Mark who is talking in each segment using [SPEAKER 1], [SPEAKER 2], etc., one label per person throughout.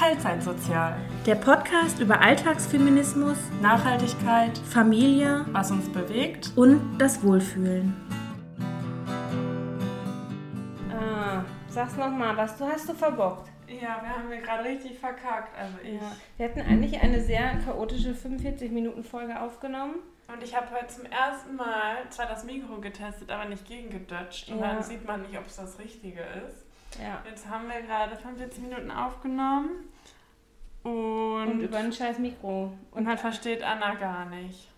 [SPEAKER 1] Teilzeitsozial.
[SPEAKER 2] Der Podcast über Alltagsfeminismus,
[SPEAKER 1] Nachhaltigkeit,
[SPEAKER 2] Familie
[SPEAKER 1] was uns bewegt.
[SPEAKER 2] und das Wohlfühlen.
[SPEAKER 3] Ah, sag's nochmal, was du hast du verbockt.
[SPEAKER 1] Ja, wir haben mir gerade richtig verkackt. Also ich.
[SPEAKER 3] Ja. Wir hatten eigentlich eine sehr chaotische 45-Minuten-Folge aufgenommen.
[SPEAKER 1] Und ich habe heute zum ersten Mal zwar das Mikro getestet, aber nicht gegengedutscht. Und
[SPEAKER 3] Ja.
[SPEAKER 1] dann sieht man nicht, ob es das Richtige ist.
[SPEAKER 3] Ja.
[SPEAKER 1] Jetzt haben wir gerade 45 Minuten aufgenommen. Und,
[SPEAKER 3] Und über ein scheiß Mikro.
[SPEAKER 1] und halt versteht Anna gar nicht.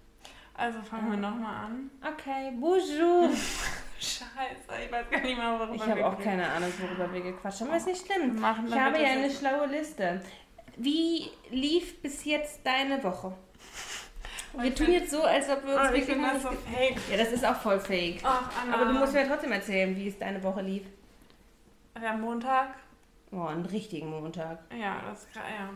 [SPEAKER 1] Also fangen wir nochmal an.
[SPEAKER 3] Okay, bonjour.
[SPEAKER 1] Scheiße, ich weiß gar nicht mal, worüber
[SPEAKER 3] Ich
[SPEAKER 1] wir
[SPEAKER 3] habe auch keine Ahnung, worüber wir gequatscht haben. Aber ist nicht
[SPEAKER 1] Wir
[SPEAKER 3] schlimm.
[SPEAKER 1] machen
[SPEAKER 3] Ich habe ja eine schlaue Liste. Wie lief bis jetzt deine Woche? Wir
[SPEAKER 1] Ich
[SPEAKER 3] tun
[SPEAKER 1] find-
[SPEAKER 3] jetzt so, als ob wir uns
[SPEAKER 1] Oh, ich
[SPEAKER 3] wirklich
[SPEAKER 1] das so fake.
[SPEAKER 3] Ja, das ist auch voll fake.
[SPEAKER 1] Ach, Anna.
[SPEAKER 3] Aber du musst mir trotzdem erzählen, wie es deine Woche lief.
[SPEAKER 1] Ja, Montag.
[SPEAKER 3] Oh, einen richtigen Montag.
[SPEAKER 1] Ja, das ist ja.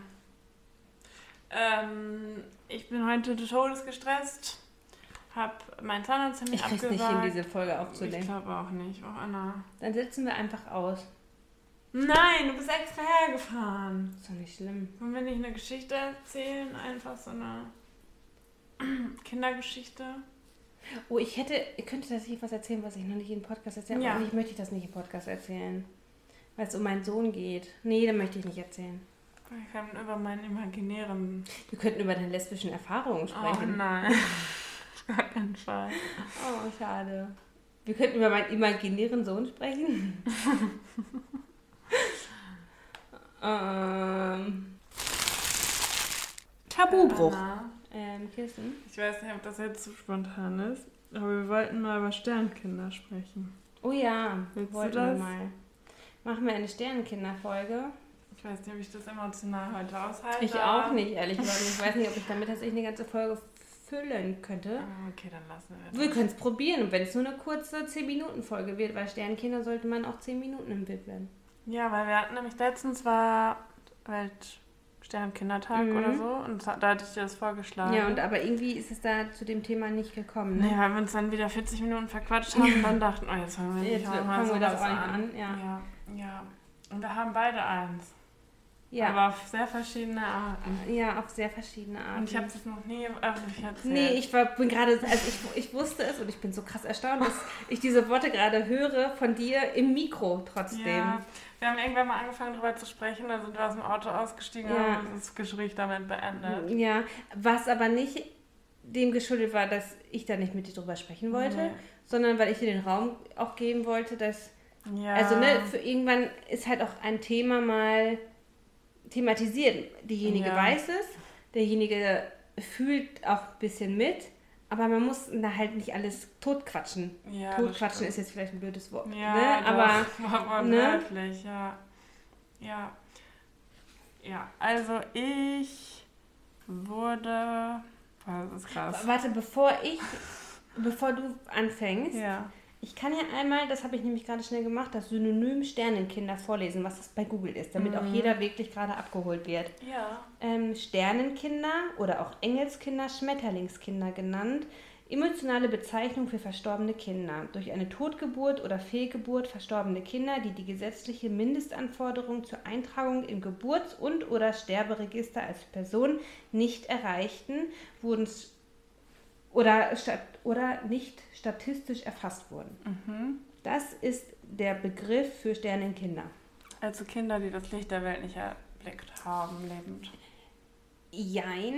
[SPEAKER 1] Ähm, ich bin heute todesgestresst. Hab meinen Zahnarzttermin
[SPEAKER 3] Ich
[SPEAKER 1] abgesagt.
[SPEAKER 3] nicht hin, diese Folge
[SPEAKER 1] Ich
[SPEAKER 3] aufzunehmen.
[SPEAKER 1] glaube auch nicht. Oh, Anna.
[SPEAKER 3] Dann setzen wir einfach aus.
[SPEAKER 1] Nein, du bist extra hergefahren.
[SPEAKER 3] Ist doch nicht schlimm.
[SPEAKER 1] Wollen wir nicht eine Geschichte erzählen? Einfach so eine Kindergeschichte?
[SPEAKER 3] Oh, ich hätte, ich könnte tatsächlich was erzählen, was ich noch nicht in Podcast erzählen
[SPEAKER 1] Ja.
[SPEAKER 3] Aber eigentlich möchte ich das nicht im Podcast erzählen. Weil es um meinen Sohn geht. Nee, dann möchte ich nicht erzählen.
[SPEAKER 1] Ich kann über meinen imaginären.
[SPEAKER 3] Wir könnten über deine lesbischen Erfahrungen
[SPEAKER 1] Oh
[SPEAKER 3] sprechen.
[SPEAKER 1] nein. Auf gar keinen Fall.
[SPEAKER 3] Oh, schade. Wir könnten über meinen imaginären Sohn sprechen. ähm,
[SPEAKER 2] Tabubruch.
[SPEAKER 3] Ähm, Kirsten?
[SPEAKER 1] Ich weiß nicht, ob das jetzt zu spontan ist, aber wir wollten mal über Sternkinder sprechen.
[SPEAKER 3] Oh ja,
[SPEAKER 1] Willst
[SPEAKER 3] wollten wir mal. Machen wir eine Sternenkinderfolge?
[SPEAKER 1] Ich weiß nicht, ob ich das emotional heute aushalte.
[SPEAKER 3] Ich auch nicht, ehrlich gesagt. Ich weiß nicht, ob ich damit tatsächlich eine ganze Folge füllen könnte.
[SPEAKER 1] Ah, Okay, dann lassen wir
[SPEAKER 3] Wir
[SPEAKER 1] das.
[SPEAKER 3] können es probieren, und wenn es nur eine kurze 10-Minuten-Folge wird, weil Sternkinder sollte man auch 10 Minuten im widmen.
[SPEAKER 1] Ja, weil wir hatten nämlich letztens war Weltsternkindertag
[SPEAKER 3] Mhm.
[SPEAKER 1] oder so und da hatte ich dir das vorgeschlagen.
[SPEAKER 3] Ja, und aber irgendwie ist es da zu dem Thema nicht gekommen. Ne?
[SPEAKER 1] weil wir uns dann wieder 40 Minuten verquatscht haben und dann dachten, oh, jetzt fangen wir
[SPEAKER 3] Jetzt fangen wir das
[SPEAKER 1] an.
[SPEAKER 3] an, ja.
[SPEAKER 1] ja. Ja, Und wir haben beide eins.
[SPEAKER 3] Ja,
[SPEAKER 1] Aber auf sehr verschiedene Arten.
[SPEAKER 3] ja, auf sehr verschiedene Arten.
[SPEAKER 1] Und ich habe es noch nie öffentlich erzählt.
[SPEAKER 3] Nee, ich war, bin gerade, also ich, ich wusste es und ich bin so krass erstaunt, dass ich diese Worte gerade höre von dir im Mikro trotzdem.
[SPEAKER 1] Ja, wir haben irgendwann mal angefangen darüber zu sprechen, da sind wir aus dem Auto ausgestiegen
[SPEAKER 3] Ja.
[SPEAKER 1] und haben das Gespräch damit beendet.
[SPEAKER 3] Ja, was aber nicht dem geschuldet war, dass ich da nicht mit dir drüber sprechen wollte,
[SPEAKER 1] Nee.
[SPEAKER 3] sondern weil ich dir den Raum auch geben wollte, dass,
[SPEAKER 1] Ja.
[SPEAKER 3] also ne, für irgendwann ist halt auch ein Thema mal thematisiert. Diejenige
[SPEAKER 1] Ja.
[SPEAKER 3] weiß es, derjenige fühlt auch ein bisschen mit, aber man muss da halt nicht alles totquatschen.
[SPEAKER 1] ja,
[SPEAKER 3] Totquatschen ist jetzt vielleicht ein blödes Wort,
[SPEAKER 1] Ja,
[SPEAKER 3] ne?
[SPEAKER 1] doch,
[SPEAKER 3] aber ne?
[SPEAKER 1] wirklich, ja. Ja. Ja, also ich wurde. Das ist krass.
[SPEAKER 3] warte, bevor ich, bevor du anfängst,
[SPEAKER 1] Ja.
[SPEAKER 3] Ich kann ja einmal, das habe ich nämlich gerade schnell gemacht, das Synonym Sternenkinder vorlesen, was das bei Google ist, damit auch jeder wirklich gerade abgeholt wird.
[SPEAKER 1] Ja.
[SPEAKER 3] Ähm, Sternenkinder oder auch Engelskinder, Schmetterlingskinder genannt, emotionale Bezeichnung für verstorbene Kinder. Durch eine Totgeburt oder Fehlgeburt verstorbene Kinder, die die gesetzliche Mindestanforderung zur Eintragung im Geburts- und oder Sterberegister als Person nicht erreichten, wurden oder, oder nicht statistisch erfasst wurden.
[SPEAKER 1] Mhm.
[SPEAKER 3] Das ist der Begriff für Sternenkinder.
[SPEAKER 1] Also Kinder, die das Licht der Welt nicht erblickt haben, lebend.
[SPEAKER 3] Jein,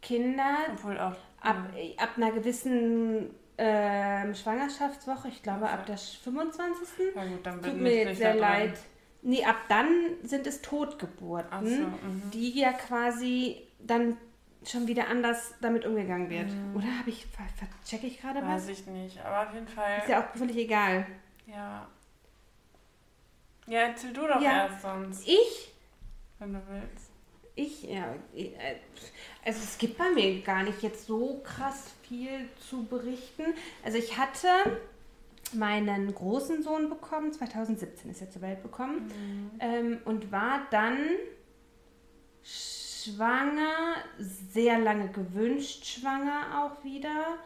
[SPEAKER 3] Kinder
[SPEAKER 1] Obwohl auch.
[SPEAKER 3] ab, ab einer gewissen ähm, Schwangerschaftswoche, ich glaube ab der 25.
[SPEAKER 1] Ja, gut, dann
[SPEAKER 3] Tut mir jetzt sehr
[SPEAKER 1] dran.
[SPEAKER 3] leid. Nee, ab dann sind es Totgeburten,
[SPEAKER 1] so, mhm.
[SPEAKER 3] die ja quasi dann schon wieder anders damit umgegangen wird. Oder habe ich, ver- verchecke ich gerade was?
[SPEAKER 1] Weiß ich nicht, aber auf jeden Fall.
[SPEAKER 3] Ist ja auch völlig egal.
[SPEAKER 1] Ja. Ja, erzähl du doch
[SPEAKER 3] Ja.
[SPEAKER 1] erst sonst,
[SPEAKER 3] Ich
[SPEAKER 1] wenn du willst.
[SPEAKER 3] Ich, ja, äh, also es gibt bei mir gar nicht jetzt so krass viel zu berichten. Also ich hatte meinen großen Sohn bekommen, 2017 ist er zur Welt bekommen, ähm, und war dann schwanger, sehr lange gewünscht schwanger auch wieder.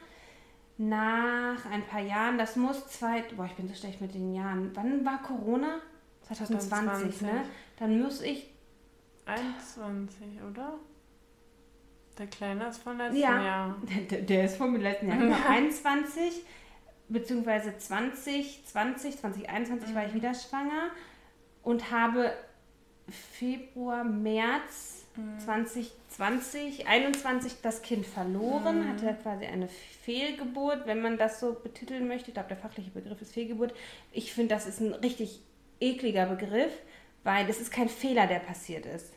[SPEAKER 3] Nach ein paar Jahren, das muss zwei, boah, ich bin so schlecht mit den Jahren. Wann war Corona? 2020,
[SPEAKER 1] 2020.
[SPEAKER 3] ne? Dann muss ich
[SPEAKER 1] 21, oder? Der Kleine ist von letztem
[SPEAKER 3] Ja.
[SPEAKER 1] Jahr.
[SPEAKER 3] Der, der ist vom letzten Jahr. Genau, 21 beziehungsweise 20, 20, 2021 war ich wieder schwanger und habe Februar, März 2020, 21 das Kind verloren, hatte quasi eine Fehlgeburt, wenn man das so betiteln möchte. Ich glaube, der fachliche Begriff ist Fehlgeburt. Ich finde, das ist ein richtig ekliger Begriff, weil das ist kein Fehler, der passiert ist.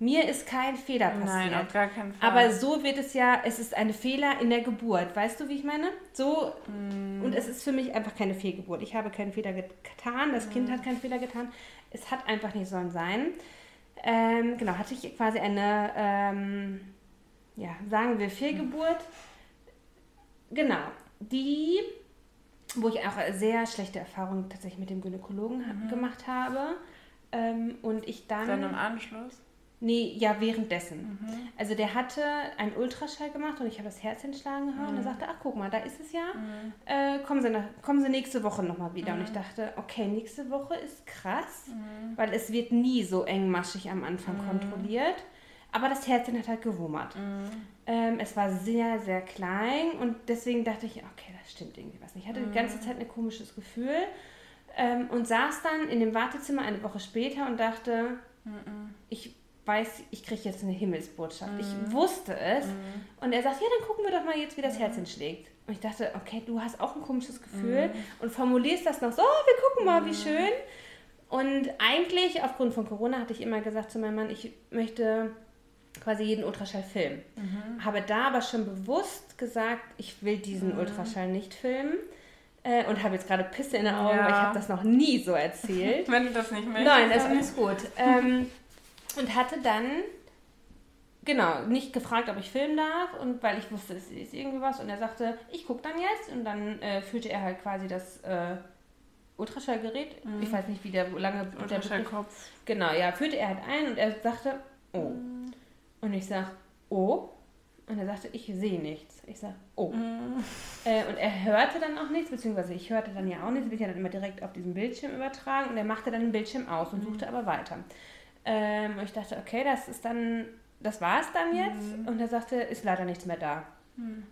[SPEAKER 3] Mir ist kein Fehler passiert.
[SPEAKER 1] Nein, auf gar keinen Fall.
[SPEAKER 3] Aber so wird es ja, es ist eine Fehler in der Geburt. Weißt du, wie ich meine? So,
[SPEAKER 1] Mm.
[SPEAKER 3] und es ist für mich einfach keine Fehlgeburt. Ich habe keinen Fehler get- getan, das Kind
[SPEAKER 1] Mm.
[SPEAKER 3] hat keinen Fehler getan. Es hat einfach nicht sollen sein. Ähm, genau, hatte ich quasi eine, ähm, ja, sagen wir Fehlgeburt. Genau, die, wo ich auch sehr schlechte Erfahrungen tatsächlich mit dem Gynäkologen ha- gemacht habe. Ähm, und ich dann...
[SPEAKER 1] Dann im Anschluss.
[SPEAKER 3] Nee, ja, währenddessen. Also der hatte einen Ultraschall gemacht und ich habe das Herz hinschlagen gehört und er sagte, ach guck mal, da ist es ja. Äh, kommen, Sie nach, kommen Sie nächste Woche nochmal wieder. Und ich dachte, okay, nächste Woche ist krass, weil es wird nie so engmaschig am Anfang kontrolliert. Aber das Herzchen hat halt gewummert. Ähm, es war sehr, sehr klein und deswegen dachte ich, okay, das stimmt irgendwie was nicht. Ich hatte die ganze Zeit ein komisches Gefühl ähm, und saß dann in dem Wartezimmer eine Woche später und dachte, ich weiß, ich kriege jetzt eine Himmelsbotschaft. Ich wusste es. Und er sagt, ja, dann gucken wir doch mal jetzt, wie das Herzchen schlägt. Und ich dachte, okay, du hast auch ein komisches Gefühl und formulierst das noch so, oh, wir gucken mal, wie schön. Und eigentlich, aufgrund von Corona, hatte ich immer gesagt zu meinem Mann, ich möchte quasi jeden Ultraschall filmen. Habe da aber schon bewusst gesagt, ich will diesen Ultraschall nicht filmen. Äh, und habe jetzt gerade Pisse in den Augen,
[SPEAKER 1] Ja.
[SPEAKER 3] weil ich habe das noch nie so erzählt.
[SPEAKER 1] Wenn du das nicht möchtest.
[SPEAKER 3] Nein, ist
[SPEAKER 1] dann-
[SPEAKER 3] alles gut. ähm, und hatte dann, genau, nicht gefragt, ob ich filmen darf, und weil ich wusste, es ist irgendwie was. Und er sagte, ich gucke dann jetzt. Und dann äh, führte er halt quasi das äh, Ultraschallgerät. Ich weiß nicht, wie der lange
[SPEAKER 1] Ultraschallkopf.
[SPEAKER 3] Genau, ja, führte er halt ein und er sagte, oh. Und ich sag, oh. Und er sagte, ich sehe nichts. Ich sag, oh. Äh, und er hörte dann auch nichts, beziehungsweise ich hörte dann ja auch nichts, bin ja dann immer direkt auf diesen Bildschirm übertragen und er machte dann den Bildschirm aus und suchte aber weiter. Ähm, und ich dachte, okay, das ist dann, das war es dann jetzt. Und er sagte, ist leider nichts mehr da.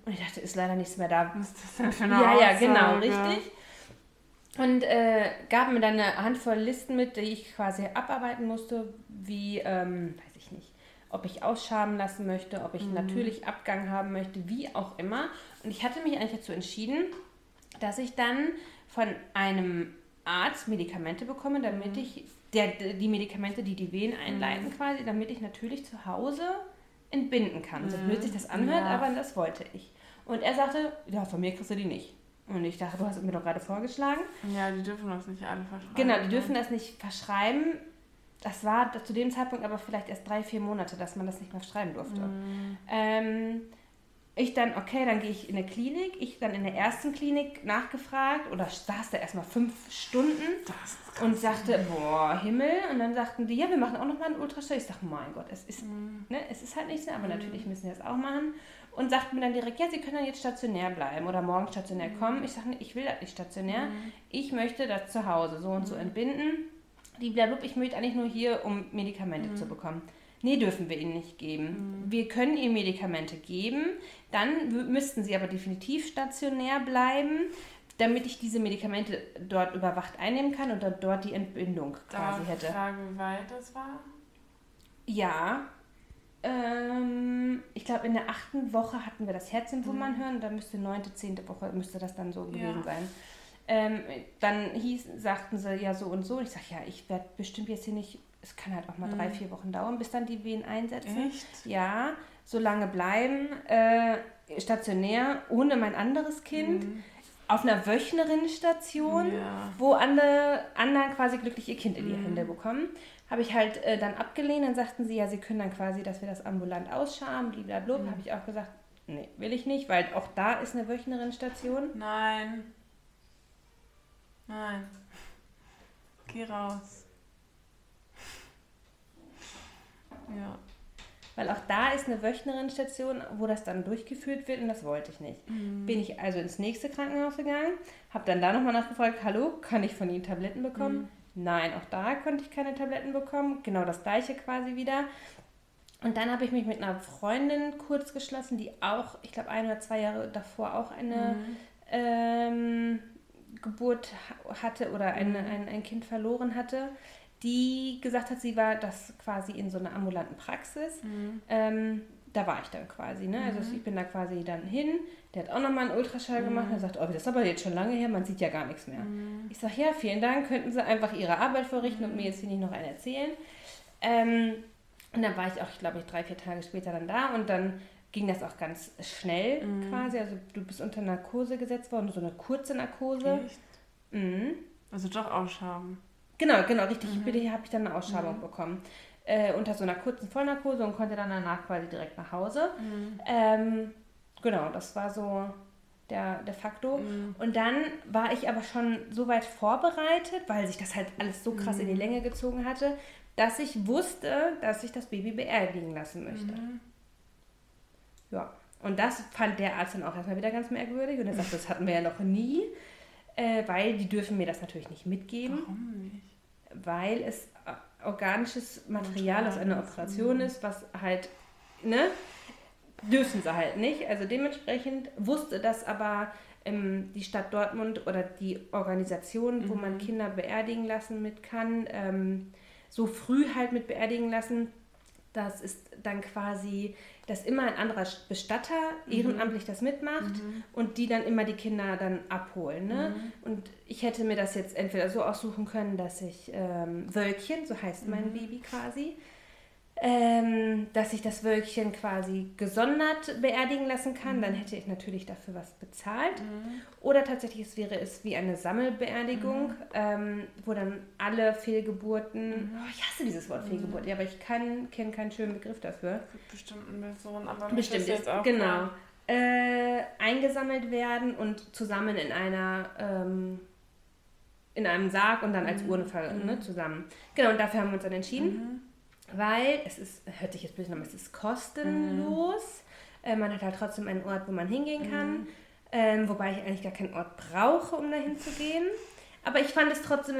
[SPEAKER 3] Und ich dachte, ist leider nichts mehr da.
[SPEAKER 1] Was ist das denn für eine
[SPEAKER 3] Ja, ja, genau, richtig. Und äh, gab mir dann eine Handvoll Listen mit, die ich quasi abarbeiten musste, wie, ähm, weiß ich nicht, ob ich ausschaben lassen möchte, ob ich natürlich Abgang haben möchte, wie auch immer. Und ich hatte mich eigentlich dazu entschieden, dass ich dann von einem Arzt Medikamente bekomme, damit ich, der, die Medikamente, die die Wehen einleiten quasi, damit ich natürlich zu Hause entbinden kann. So blöd sich das anhört,
[SPEAKER 1] Ja.
[SPEAKER 3] aber das wollte ich. Und er sagte, ja, von mir kriegst du die nicht. Und ich dachte, du hast es mir doch gerade vorgeschlagen.
[SPEAKER 1] Ja, die dürfen das nicht alle verschreiben.
[SPEAKER 3] Genau, die dürfen das nicht verschreiben. Das war zu dem Zeitpunkt aber vielleicht erst drei, vier Monate, dass man das nicht mehr schreiben durfte. Ähm, ich dann, okay, dann gehe ich in eine Klinik. Ich dann in der ersten Klinik nachgefragt oder saß da erstmal fünf Stunden und sagte, boah, Himmel. Und dann sagten die, ja, wir machen auch nochmal einen Ultraschall. Ich sage, mein Gott, es ist, ne, es ist halt nicht so, aber natürlich müssen wir das auch machen. Und sagten mir dann direkt, ja, Sie können dann jetzt stationär bleiben oder morgen stationär kommen. Ich sage, nee, ich will das nicht stationär. Ich möchte das zu Hause so und so entbinden. Die blablub, ich möchte eigentlich nur hier, um Medikamente zu bekommen. Nee, dürfen wir Ihnen nicht geben. Wir können Ihnen Medikamente geben, dann müssten Sie aber definitiv stationär bleiben, damit ich diese Medikamente dort überwacht einnehmen kann und dann dort die Entbindung quasi
[SPEAKER 1] Darf
[SPEAKER 3] hätte.
[SPEAKER 1] fragen, wie weit das war?
[SPEAKER 3] Ja. Ähm, ich glaube, in der achten Woche hatten wir das Herzinwummern hören. Da müsste neunte, zehnte Woche müsste das dann so gewesen
[SPEAKER 1] Ja.
[SPEAKER 3] sein. Ähm, dann hieß, sagten sie ja so und so. Und ich sage, ja, ich werde bestimmt jetzt hier nicht, es kann halt auch mal drei, vier Wochen dauern, bis dann die Wehen einsetzen.
[SPEAKER 1] Echt?
[SPEAKER 3] Ja, so lange bleiben, äh, stationär, ohne mein anderes Kind, auf einer Wöchnerinnenstation
[SPEAKER 1] Ja.
[SPEAKER 3] wo andere anderen quasi glücklich ihr Kind in die Hände bekommen. Habe ich halt äh, dann abgelehnt. Dann sagten sie, ja, sie können dann quasi, dass wir das ambulant ausschaben, blablabla. Habe ich auch gesagt, nee, will ich nicht, weil auch da ist eine Wöchnerinnenstation.
[SPEAKER 1] Nein. Nein. Geh raus. Ja.
[SPEAKER 3] Weil auch da ist eine Wöchnerinnenstation, wo das dann durchgeführt wird und das wollte ich nicht. Bin ich also ins nächste Krankenhaus gegangen, habe dann da nochmal nachgefragt, hallo, kann ich von Ihnen Tabletten bekommen? Nein, auch da konnte ich keine Tabletten bekommen. Genau das gleiche quasi wieder. Und dann habe ich mich mit einer Freundin kurz geschlossen, die auch, ich glaube, ein oder zwei Jahre davor auch eine mhm. ähm, Geburt hatte oder eine, mhm. ein, ein Kind verloren hatte, die gesagt hat, sie war das quasi in so einer ambulanten Praxis. Mhm. Ähm, da war ich dann quasi. Ne? Also mhm. ich bin da quasi dann hin. Der hat auch nochmal einen Ultraschall gemacht. Er sagt, oh, das ist aber jetzt schon lange her, man sieht ja gar nichts mehr. Mhm. Ich sage, ja, vielen Dank, könnten Sie einfach Ihre Arbeit verrichten und mir jetzt hier nicht noch einen erzählen. Ähm, und dann war ich auch, ich glaube, ich drei, vier Tage später dann da und dann ging das auch ganz schnell mhm. quasi. Also du bist unter Narkose gesetzt worden, so eine kurze Narkose. Echt?
[SPEAKER 1] Mhm. Also doch Ausschabung.
[SPEAKER 3] Genau, genau, richtig. Mhm. Bitte habe ich dann eine Ausschabung mhm. bekommen. Äh, unter so einer kurzen Vollnarkose und konnte dann danach quasi direkt nach Hause. Mhm. Ähm, genau, das war so der, der Faktor. Mhm. Und dann war ich aber schon so weit vorbereitet, weil sich das halt alles so krass in die mhm. Länge gezogen hatte, dass ich wusste, dass ich das Baby beerdigen lassen möchte. Mhm. Ja, und das fand der Arzt dann auch erstmal wieder ganz merkwürdig und er sagt, das hatten wir ja noch nie, äh, weil die dürfen mir das natürlich nicht mitgeben.
[SPEAKER 1] Warum nicht?
[SPEAKER 3] Weil es äh, organisches Material aus einer Operation ist, was halt, ne, dürfen sie halt nicht. Also dementsprechend wusste das aber ähm, die Stadt Dortmund oder die Organisation, wo mhm. man Kinder beerdigen lassen mit kann, ähm, so früh halt mit beerdigen lassen. Das ist dann quasi, dass immer ein anderer Bestatter mhm. ehrenamtlich das mitmacht mhm. und die dann immer die Kinder dann abholen. Ne? Mhm. Und ich hätte mir das jetzt entweder so aussuchen können, dass ich ähm, Wölkchen, so heißt mein mhm. Baby quasi, ähm, dass ich das Wölkchen quasi gesondert beerdigen lassen kann, mhm. dann hätte ich natürlich dafür was bezahlt. Mhm. Oder tatsächlich es wäre es wie eine Sammelbeerdigung, mhm. ähm, wo dann alle Fehlgeburten, mhm. oh, ich hasse dieses Wort Fehlgeburt, ja, aber ich kenne keinen schönen Begriff dafür.
[SPEAKER 1] Bestimmt eine Person, aber
[SPEAKER 3] bestimmt jetzt auch. Genau. Äh, eingesammelt werden und zusammen in einer ähm, in einem Sarg und dann als mhm. Urne ne, mhm. zusammen. Genau, und dafür haben wir uns dann entschieden weil es ist, hört sich jetzt böse an, es ist kostenlos. Mhm. Äh, man hat halt trotzdem einen Ort, wo man hingehen kann. Mhm. Ähm, wobei ich eigentlich gar keinen Ort brauche, um dahin zu gehen. Aber ich fand es trotzdem,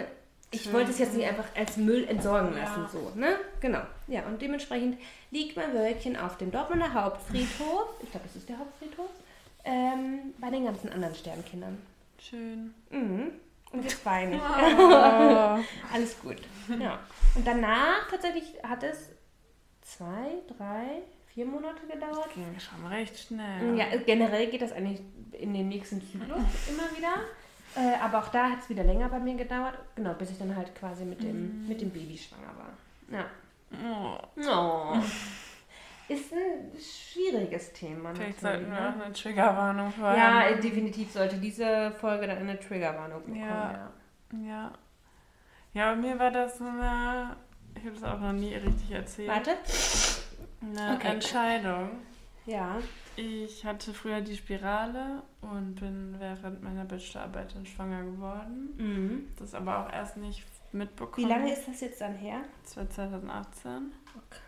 [SPEAKER 3] ich Schön. wollte es jetzt nicht einfach als Müll entsorgen lassen, ja. so, ne? Genau. Ja, und dementsprechend liegt mein Wölkchen auf dem Dortmunder Hauptfriedhof, ich glaube, das ist der Hauptfriedhof, ähm, bei den ganzen anderen Sternkindern.
[SPEAKER 1] Schön.
[SPEAKER 3] Mhm. Und jetzt weine ich. Oh. Alles gut. Ja. Und danach tatsächlich hat es zwei, drei, vier Monate gedauert. Das
[SPEAKER 1] ging schon recht schnell.
[SPEAKER 3] Ja, generell geht das eigentlich in den nächsten Zyklus immer wieder. Äh, aber auch da hat es wieder länger bei mir gedauert. Genau, bis ich dann halt quasi mit dem, mm. mit dem Baby schwanger war. Ja. Oh. oh. Ist ein schwieriges Thema.
[SPEAKER 1] Vielleicht sollten wir ne? auch eine Triggerwarnung
[SPEAKER 3] vorher. Ja, definitiv sollte diese Folge dann eine Triggerwarnung bekommen.
[SPEAKER 1] Ja. ja. ja. Ja, bei mir war das so eine, ich habe das auch noch nie richtig erzählt.
[SPEAKER 3] Warte.
[SPEAKER 1] Eine okay. Entscheidung.
[SPEAKER 3] Ja.
[SPEAKER 1] Ich hatte früher die Spirale und bin während meiner Bachelorarbeit dann schwanger geworden. Mhm. Das aber auch erst nicht mitbekommen.
[SPEAKER 3] Wie lange ist das jetzt dann her?
[SPEAKER 1] Das war 2018. Okay.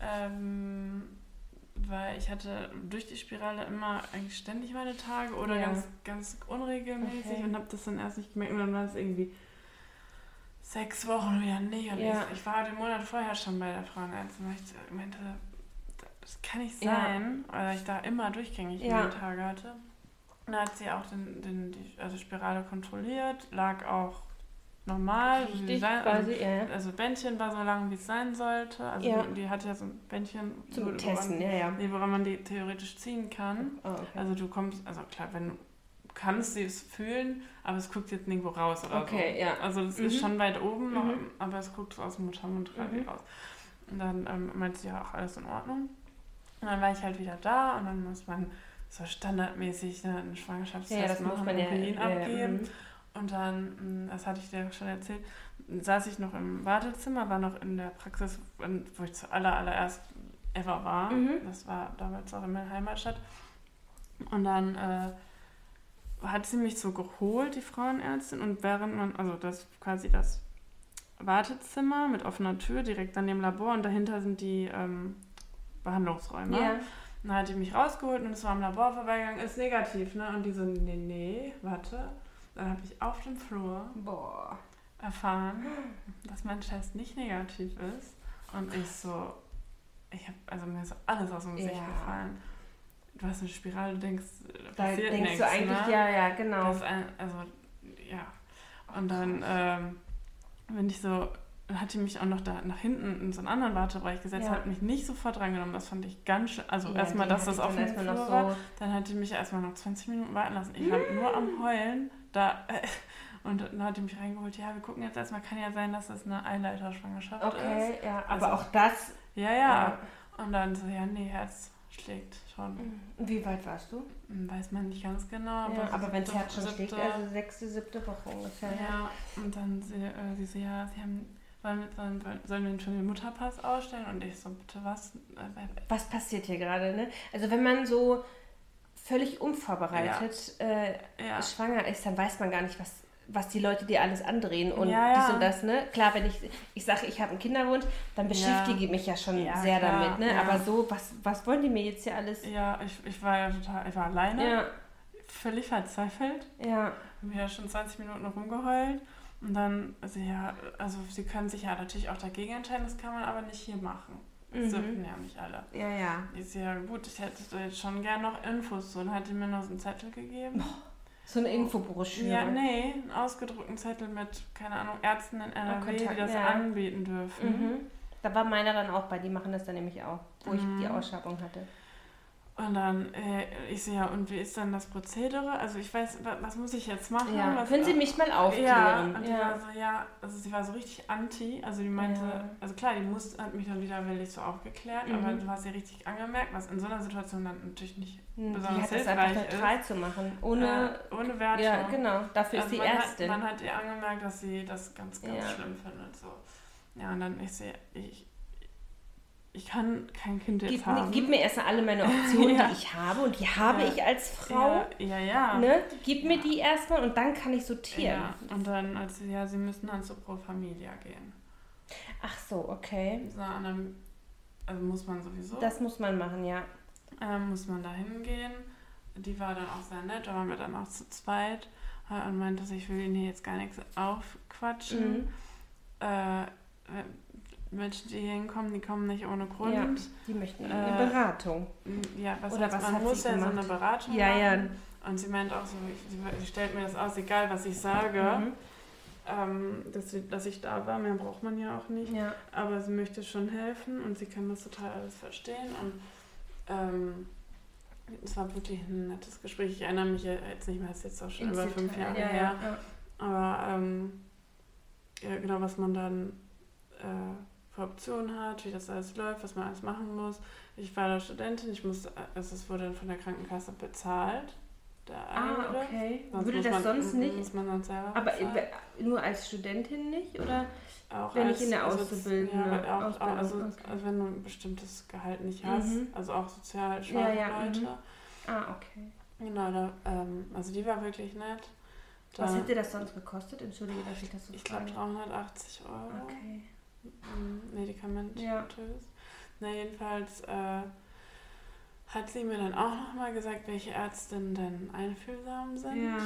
[SPEAKER 1] Ähm, weil ich hatte durch die Spirale immer eigentlich ständig meine Tage oder ja. ganz, ganz unregelmäßig okay. und habe das dann erst nicht gemerkt. Und dann war es irgendwie sechs Wochen wieder nicht. Und ja. ich, ich, war den Monat vorher schon bei der Frauenärztin und ich meinte, das kann nicht sein, ja. weil ich da immer durchgängig ja. meine Tage hatte. Und dann hat sie auch den, den, die also Spirale kontrolliert, lag auch normal.
[SPEAKER 3] Richtig, sein, quasi,
[SPEAKER 1] also, ja. also Bändchen war so lang, wie es sein sollte. Also ja. die, die hat ja so ein Bändchen
[SPEAKER 3] zum wo, Testen, woran, ja,
[SPEAKER 1] ja. woran man die theoretisch ziehen kann.
[SPEAKER 3] Oh, okay.
[SPEAKER 1] Also du kommst, also klar, wenn du kannst sie es fühlen, aber es guckt jetzt nirgendwo raus oder
[SPEAKER 3] okay, so. Ja.
[SPEAKER 1] Also es mhm. ist schon weit oben, mhm. aber es guckt so aus dem Muttermund mhm. raus. Und dann ähm, meinte sie ja auch alles in Ordnung. Und dann war ich halt wieder da und dann muss man so standardmäßig ne, einen Schwangerschaftstest ja, machen, ja, Urin abgeben. Ja, und dann, hm, das hatte ich dir schon erzählt, saß ich noch im Wartezimmer, war noch in der Praxis, wo ich zuallererst allererst ever war. Mhm. Das war damals auch in meiner Heimatstadt. Und dann äh, hat sie mich so geholt, die Frauenärztin, und während man, also das quasi das Wartezimmer mit offener Tür direkt an dem Labor und dahinter sind die ähm, Behandlungsräume. Yeah. Dann hat die mich rausgeholt und es war am Labor vorbeigegangen, ist negativ, ne? Und die so, nee, nee, warte. Dann habe ich auf dem Flur
[SPEAKER 3] Boah.
[SPEAKER 1] erfahren, dass mein Test nicht negativ ist. Und ich so, ich habe, also mir ist alles aus dem Gesicht
[SPEAKER 3] Ja.
[SPEAKER 1] gefallen. Du hast eine Spirale, du denkst,
[SPEAKER 3] Da
[SPEAKER 1] passiert
[SPEAKER 3] denkst
[SPEAKER 1] nichts,
[SPEAKER 3] du eigentlich,
[SPEAKER 1] ne?
[SPEAKER 3] ja, ja, genau.
[SPEAKER 1] Ein, also, ja. Und dann ähm, bin ich so, hat die mich auch noch da nach hinten in so einen anderen Wartebereich gesetzt,
[SPEAKER 3] Ja.
[SPEAKER 1] hat mich nicht sofort drangenommen. Das fand ich ganz schön. Also
[SPEAKER 3] Ja,
[SPEAKER 1] erstmal, dass das auf dem Flur war.
[SPEAKER 3] so-
[SPEAKER 1] Dann hat die mich erstmal noch 20 Minuten warten lassen. Ich war nur am Heulen. Da, und dann hat die mich reingeholt. Ja, wir gucken jetzt erstmal. Kann ja sein, dass das eine Eileiterschwangerschaft ist.
[SPEAKER 3] Okay, ja,
[SPEAKER 1] Also-
[SPEAKER 3] aber auch das.
[SPEAKER 1] Ja, ja. Und dann so, ja, nee, Herz schlägt schon.
[SPEAKER 3] Wie weit warst du?
[SPEAKER 1] Hm, Weiß man nicht ganz genau.
[SPEAKER 3] Ja, aber wenn das Herz schon schlägt, also sechste, siebte Woche ungefähr.
[SPEAKER 1] Ja, und dann sie, äh, sie so, ja, sie haben, sollen wir, sollen, sollen wir schon den Mutterpass ausstellen? Und ich so, bitte was?
[SPEAKER 3] Was passiert hier gerade, ne? Also wenn man so völlig unvorbereitet äh,
[SPEAKER 1] Ja.
[SPEAKER 3] schwanger ist, dann weiß man gar nicht, was, was die Leute dir alles andrehen und
[SPEAKER 1] Ja, ja.
[SPEAKER 3] dies und das, ne? Klar, wenn ich, ich sage, ich habe einen Kinderwunsch, dann beschäftige ich mich ja schon
[SPEAKER 1] Ja,
[SPEAKER 3] sehr damit, ne?
[SPEAKER 1] ja.
[SPEAKER 3] Aber so, was, was wollen die mir jetzt hier alles?
[SPEAKER 1] Ja, ich, ich war ja total, ich war alleine,
[SPEAKER 3] Ja,
[SPEAKER 1] völlig verzweifelt.
[SPEAKER 3] ja.
[SPEAKER 1] Haben ja schon 20 Minuten rumgeheult. Und dann, also ja, also sie können sich ja natürlich auch dagegen entscheiden, das kann man aber nicht hier machen. Das
[SPEAKER 3] Mhm.
[SPEAKER 1] dürfen ja nicht alle.
[SPEAKER 3] Ja, ja.
[SPEAKER 1] Ich so, ja gut, ich hätte jetzt schon gern noch Infos zu und hat die mir noch so einen Zettel gegeben.
[SPEAKER 3] So eine Infobroschüre.
[SPEAKER 1] Ja, nee, einen ausgedruckten Zettel mit, keine Ahnung, Ärzten in NRW, die
[SPEAKER 3] Kontakt,
[SPEAKER 1] das
[SPEAKER 3] ja.
[SPEAKER 1] anbieten dürfen.
[SPEAKER 3] Mhm. Da war meiner dann auch bei, die machen das dann nämlich auch, wo ich
[SPEAKER 1] Mhm.
[SPEAKER 3] die Ausschreibung hatte.
[SPEAKER 1] Und dann, äh, ich so, ja, und wie ist dann das Prozedere? Also ich weiß, wa- was muss ich jetzt machen?
[SPEAKER 3] Ja.
[SPEAKER 1] Was,
[SPEAKER 3] Können Sie mich mal
[SPEAKER 1] Ja,
[SPEAKER 3] aufklären?
[SPEAKER 1] und die war so, ja, also sie war so richtig anti. Also die meinte,
[SPEAKER 3] Ja.
[SPEAKER 1] also klar, die muss, hat mich dann widerwillig so aufgeklärt,
[SPEAKER 3] Mhm.
[SPEAKER 1] aber du hast ja richtig angemerkt, was in so einer Situation dann natürlich nicht
[SPEAKER 3] Hm, Die
[SPEAKER 1] besonders
[SPEAKER 3] hat das einfach
[SPEAKER 1] hilfreich
[SPEAKER 3] neutral zu machen. Ohne.
[SPEAKER 1] äh, ohne Wertung.
[SPEAKER 3] ja, genau. Dafür
[SPEAKER 1] Also
[SPEAKER 3] ist die Ärztin.
[SPEAKER 1] Hat, man hat ihr angemerkt, dass sie das ganz, ganz
[SPEAKER 3] Ja.
[SPEAKER 1] schlimm findet. So. Ja, und dann ich sehe, ich, ich kann kein Kind jetzt
[SPEAKER 3] Gib,
[SPEAKER 1] haben.
[SPEAKER 3] gib mir erstmal alle meine Optionen,
[SPEAKER 1] Ja.
[SPEAKER 3] die ich habe und die habe
[SPEAKER 1] Ja.
[SPEAKER 3] ich als Frau.
[SPEAKER 1] Ja, ja. ja.
[SPEAKER 3] Ne? Gib mir die erstmal und dann kann ich sortieren.
[SPEAKER 1] Ja, und dann, als sie, ja, sie müssen dann zur Pro Familia gehen.
[SPEAKER 3] Ach so, okay.
[SPEAKER 1] So, und dann, also muss man sowieso.
[SPEAKER 3] Das muss man machen, ja.
[SPEAKER 1] ähm, muss man da hingehen. Die war dann auch sehr nett, da waren wir dann auch zu zweit äh, und meinte, ich will Ihnen hier jetzt gar nichts aufquatschen.
[SPEAKER 3] Mhm.
[SPEAKER 1] Äh, Menschen, die hier hinkommen, die kommen nicht ohne Grund.
[SPEAKER 3] ja. Die möchten
[SPEAKER 1] Äh,
[SPEAKER 3] eine Beratung.
[SPEAKER 1] Ja, was,
[SPEAKER 3] Oder was
[SPEAKER 1] man
[SPEAKER 3] hat
[SPEAKER 1] muss ja so eine Beratung
[SPEAKER 3] Ja,
[SPEAKER 1] machen.
[SPEAKER 3] ja.
[SPEAKER 1] Und sie meint auch so, sie, sie stellt mir das aus, egal was ich sage,
[SPEAKER 3] Mhm.
[SPEAKER 1] ähm, dass, sie, dass ich da war, mehr braucht man ja auch nicht.
[SPEAKER 3] Ja.
[SPEAKER 1] Aber sie möchte schon helfen und sie kann das total alles verstehen. Und ähm, es war wirklich ein nettes Gespräch. Ich erinnere mich jetzt nicht mehr, es ist jetzt auch schon
[SPEAKER 3] Ins
[SPEAKER 1] über fünf. Jahre
[SPEAKER 3] ja,
[SPEAKER 1] her.
[SPEAKER 3] ja.
[SPEAKER 1] Aber ähm, ja, genau, was man dann äh, für Optionen hat, wie das alles läuft, was man alles machen muss. Ich war da Studentin, ich musste, also es wurde dann von der Krankenkasse bezahlt. Der
[SPEAKER 3] Ah, okay.
[SPEAKER 1] Sonst
[SPEAKER 3] Würde das
[SPEAKER 1] man,
[SPEAKER 3] sonst nicht?
[SPEAKER 1] Muss man sonst selber
[SPEAKER 3] Aber
[SPEAKER 1] bezahlen.
[SPEAKER 3] äh, nur als Studentin nicht? Oder?
[SPEAKER 1] Auch
[SPEAKER 3] wenn ich in der
[SPEAKER 1] also,
[SPEAKER 3] Auszubildende-
[SPEAKER 1] ja, auch,
[SPEAKER 3] Ausbildung,
[SPEAKER 1] also,
[SPEAKER 3] okay.
[SPEAKER 1] also wenn du ein bestimmtes Gehalt nicht hast,
[SPEAKER 3] Mhm.
[SPEAKER 1] also auch sozial schwache
[SPEAKER 3] Ja, ja,
[SPEAKER 1] Leute.
[SPEAKER 3] mhm. Ah, okay.
[SPEAKER 1] Genau, da, ähm, also die war wirklich nett. Da,
[SPEAKER 3] Was hätte das sonst gekostet? Entschuldige, dass ich das so
[SPEAKER 1] ich glaube
[SPEAKER 3] frage.
[SPEAKER 1] 380 Euro.
[SPEAKER 3] Okay.
[SPEAKER 1] Mm, Medikament
[SPEAKER 3] Ja.
[SPEAKER 1] Na, jedenfalls äh, hat sie mir dann auch nochmal gesagt, welche Ärztinnen denn einfühlsam sind.
[SPEAKER 3] Ja.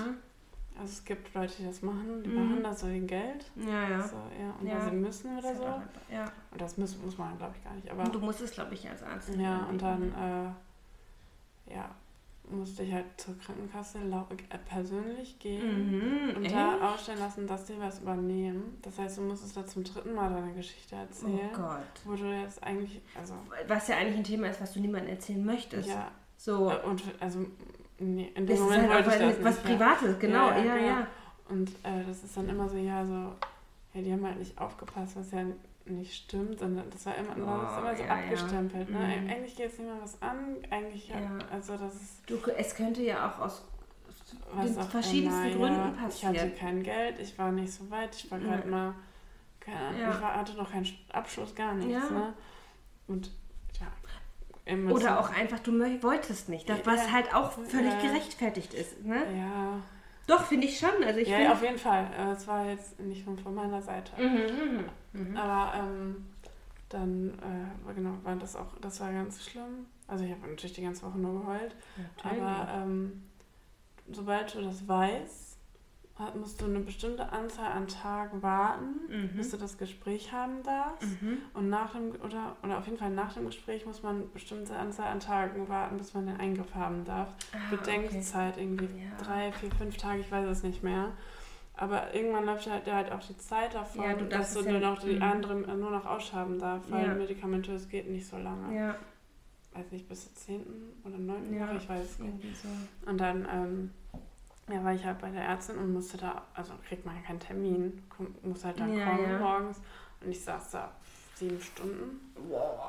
[SPEAKER 1] Also es gibt Leute, die das machen, die
[SPEAKER 3] Mhm.
[SPEAKER 1] machen das so wegen Geld.
[SPEAKER 3] Ja, ja.
[SPEAKER 1] So, ja, und
[SPEAKER 3] Ja.
[SPEAKER 1] weil sie müssen oder
[SPEAKER 3] halt
[SPEAKER 1] so.
[SPEAKER 3] Ja.
[SPEAKER 1] Und das muss, muss man, glaube ich, gar nicht. Aber
[SPEAKER 3] Und du musst es, glaube ich, als Arzt.
[SPEAKER 1] Ja, und dann äh, ja, musste ich halt zur Krankenkasse äh, persönlich gehen
[SPEAKER 3] Mhm,
[SPEAKER 1] und
[SPEAKER 3] echt?
[SPEAKER 1] da ausstellen lassen, dass die was übernehmen. Das heißt, du musstest da zum dritten Mal deine Geschichte erzählen.
[SPEAKER 3] Oh Gott.
[SPEAKER 1] Wo du jetzt eigentlich, also,
[SPEAKER 3] Was ja eigentlich ein Thema ist, was du niemandem erzählen möchtest.
[SPEAKER 1] ja,
[SPEAKER 3] So.
[SPEAKER 1] äh, und also, nee, in dem
[SPEAKER 3] ist
[SPEAKER 1] Moment
[SPEAKER 3] halt
[SPEAKER 1] wollte ich das
[SPEAKER 3] was
[SPEAKER 1] nicht. ja.
[SPEAKER 3] Privates, genau. Ja, ja.
[SPEAKER 1] genau. Und äh, das ist dann immer so, ja, so, ja, die haben halt nicht aufgepasst, was ja nicht stimmt, sondern das war immer, das
[SPEAKER 3] Oh,
[SPEAKER 1] immer so
[SPEAKER 3] ja, ja.
[SPEAKER 1] abgestempelt. Ne?
[SPEAKER 3] Mhm.
[SPEAKER 1] Eigentlich geht es niemand was an, eigentlich, ja.
[SPEAKER 3] Ja.
[SPEAKER 1] also das ist
[SPEAKER 3] Du, es könnte ja auch aus
[SPEAKER 1] was
[SPEAKER 3] den verschiedensten
[SPEAKER 1] immer,
[SPEAKER 3] Gründen
[SPEAKER 1] ja. Ich hatte
[SPEAKER 3] passieren.
[SPEAKER 1] kein Geld, ich war nicht so weit, ich war gerade
[SPEAKER 3] Ja.
[SPEAKER 1] mal, keine Ahnung,
[SPEAKER 3] Ja.
[SPEAKER 1] ich war, hatte noch keinen Abschluss, gar nichts.
[SPEAKER 3] Ja.
[SPEAKER 1] Ne? Und ja,
[SPEAKER 3] Oder auch einfach, du wolltest nicht. Das, was
[SPEAKER 1] Ja.
[SPEAKER 3] halt auch völlig
[SPEAKER 1] Ja.
[SPEAKER 3] gerechtfertigt ist. Ne?
[SPEAKER 1] Ja,
[SPEAKER 3] Doch, finde ich schon. Also ich
[SPEAKER 1] ja, auf jeden Fall. Äh, Es war jetzt nicht von, von meiner Seite.
[SPEAKER 3] Mhm, mhm.
[SPEAKER 1] Aber ähm, dann, äh, war genau, war das auch, das war ganz schlimm. Also ich habe natürlich die ganze Woche nur geheult.
[SPEAKER 3] Natürlich.
[SPEAKER 1] Aber ähm, sobald du das weißt, musst du eine bestimmte Anzahl an Tagen warten,
[SPEAKER 3] Mhm.
[SPEAKER 1] bis du das Gespräch haben darfst.
[SPEAKER 3] Mhm.
[SPEAKER 1] Und nach dem, oder, oder auf jeden Fall nach dem Gespräch muss man eine bestimmte Anzahl an Tagen warten, bis man den Eingriff haben darf.
[SPEAKER 3] Ah,
[SPEAKER 1] Bedenkzeit irgendwie
[SPEAKER 3] Ja.
[SPEAKER 1] drei, vier, fünf Tage, ich weiß es nicht mehr. Aber irgendwann läuft halt, der halt auch die Zeit davon,
[SPEAKER 3] Ja, du
[SPEAKER 1] dass du
[SPEAKER 3] es
[SPEAKER 1] nur
[SPEAKER 3] ja-
[SPEAKER 1] noch die anderen äh, nur noch aushaben darf, weil
[SPEAKER 3] Ja.
[SPEAKER 1] medikamentös geht nicht so lange.
[SPEAKER 3] Ja,
[SPEAKER 1] Weiß nicht, bis zur 10. oder 9.
[SPEAKER 3] Ja.
[SPEAKER 1] Ich weiß es nicht.
[SPEAKER 3] so.
[SPEAKER 1] Und dann ähm, ja, war ich halt bei der Ärztin und musste da, also kriegt man ja keinen Termin, muss halt dann
[SPEAKER 3] Ja,
[SPEAKER 1] kommen
[SPEAKER 3] ja.
[SPEAKER 1] morgens. Und ich saß da sieben Stunden.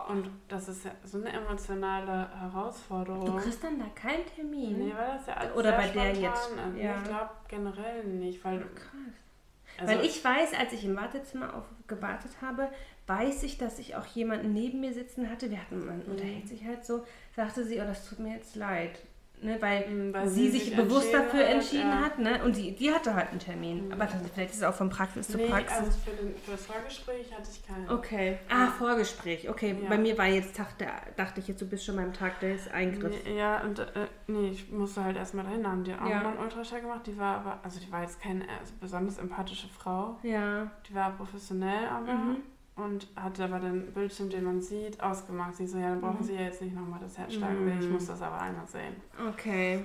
[SPEAKER 1] Und das ist ja so eine emotionale
[SPEAKER 3] Du
[SPEAKER 1] Herausforderung.
[SPEAKER 3] kriegst dann da keinen Termin.
[SPEAKER 1] Nee, weil das ja alles
[SPEAKER 3] Oder bei der jetzt, ja.
[SPEAKER 1] Ich glaube generell nicht, weil
[SPEAKER 3] Krass.
[SPEAKER 1] also,
[SPEAKER 3] Weil ich weiß, als ich im Wartezimmer auf, gewartet habe, weiß ich, dass ich auch jemanden neben mir sitzen hatte. Wir hatten, man
[SPEAKER 1] Mhm.
[SPEAKER 3] unterhält sich halt so, sagte sie, oh, das tut mir jetzt leid. Ne, weil,
[SPEAKER 1] Mhm, weil
[SPEAKER 3] sie sich
[SPEAKER 1] sich
[SPEAKER 3] bewusst dafür entschieden
[SPEAKER 1] ja.
[SPEAKER 3] hat, ne? Und die, die hatte halt einen Termin.
[SPEAKER 1] Mhm.
[SPEAKER 3] Aber vielleicht ist es auch von Praxis zu
[SPEAKER 1] nee,
[SPEAKER 3] Praxis.
[SPEAKER 1] also für, den, für das Vorgespräch hatte ich keinen.
[SPEAKER 3] okay. Ah, Vorgespräch. Okay,
[SPEAKER 1] Ja.
[SPEAKER 3] bei mir war jetzt Tag der, dachte ich jetzt, du bist schon beim Tag des Eingriffs.
[SPEAKER 1] Nee, ja, und äh, nee, ich musste halt erstmal dahin, haben die auch
[SPEAKER 3] Ja.
[SPEAKER 1] einen Ultraschall gemacht. Die war aber, also die war jetzt keine also besonders empathische Frau.
[SPEAKER 3] Ja.
[SPEAKER 1] Die war professionell aber
[SPEAKER 3] Mhm.
[SPEAKER 1] Und hatte aber den Bildschirm, den man sieht, ausgemacht. Sie so, ja, dann brauchen
[SPEAKER 3] Mhm.
[SPEAKER 1] Sie ja jetzt nicht nochmal das Herz schlagen. Nee, Ich
[SPEAKER 3] Mhm.
[SPEAKER 1] muss das aber einmal sehen.
[SPEAKER 3] Okay.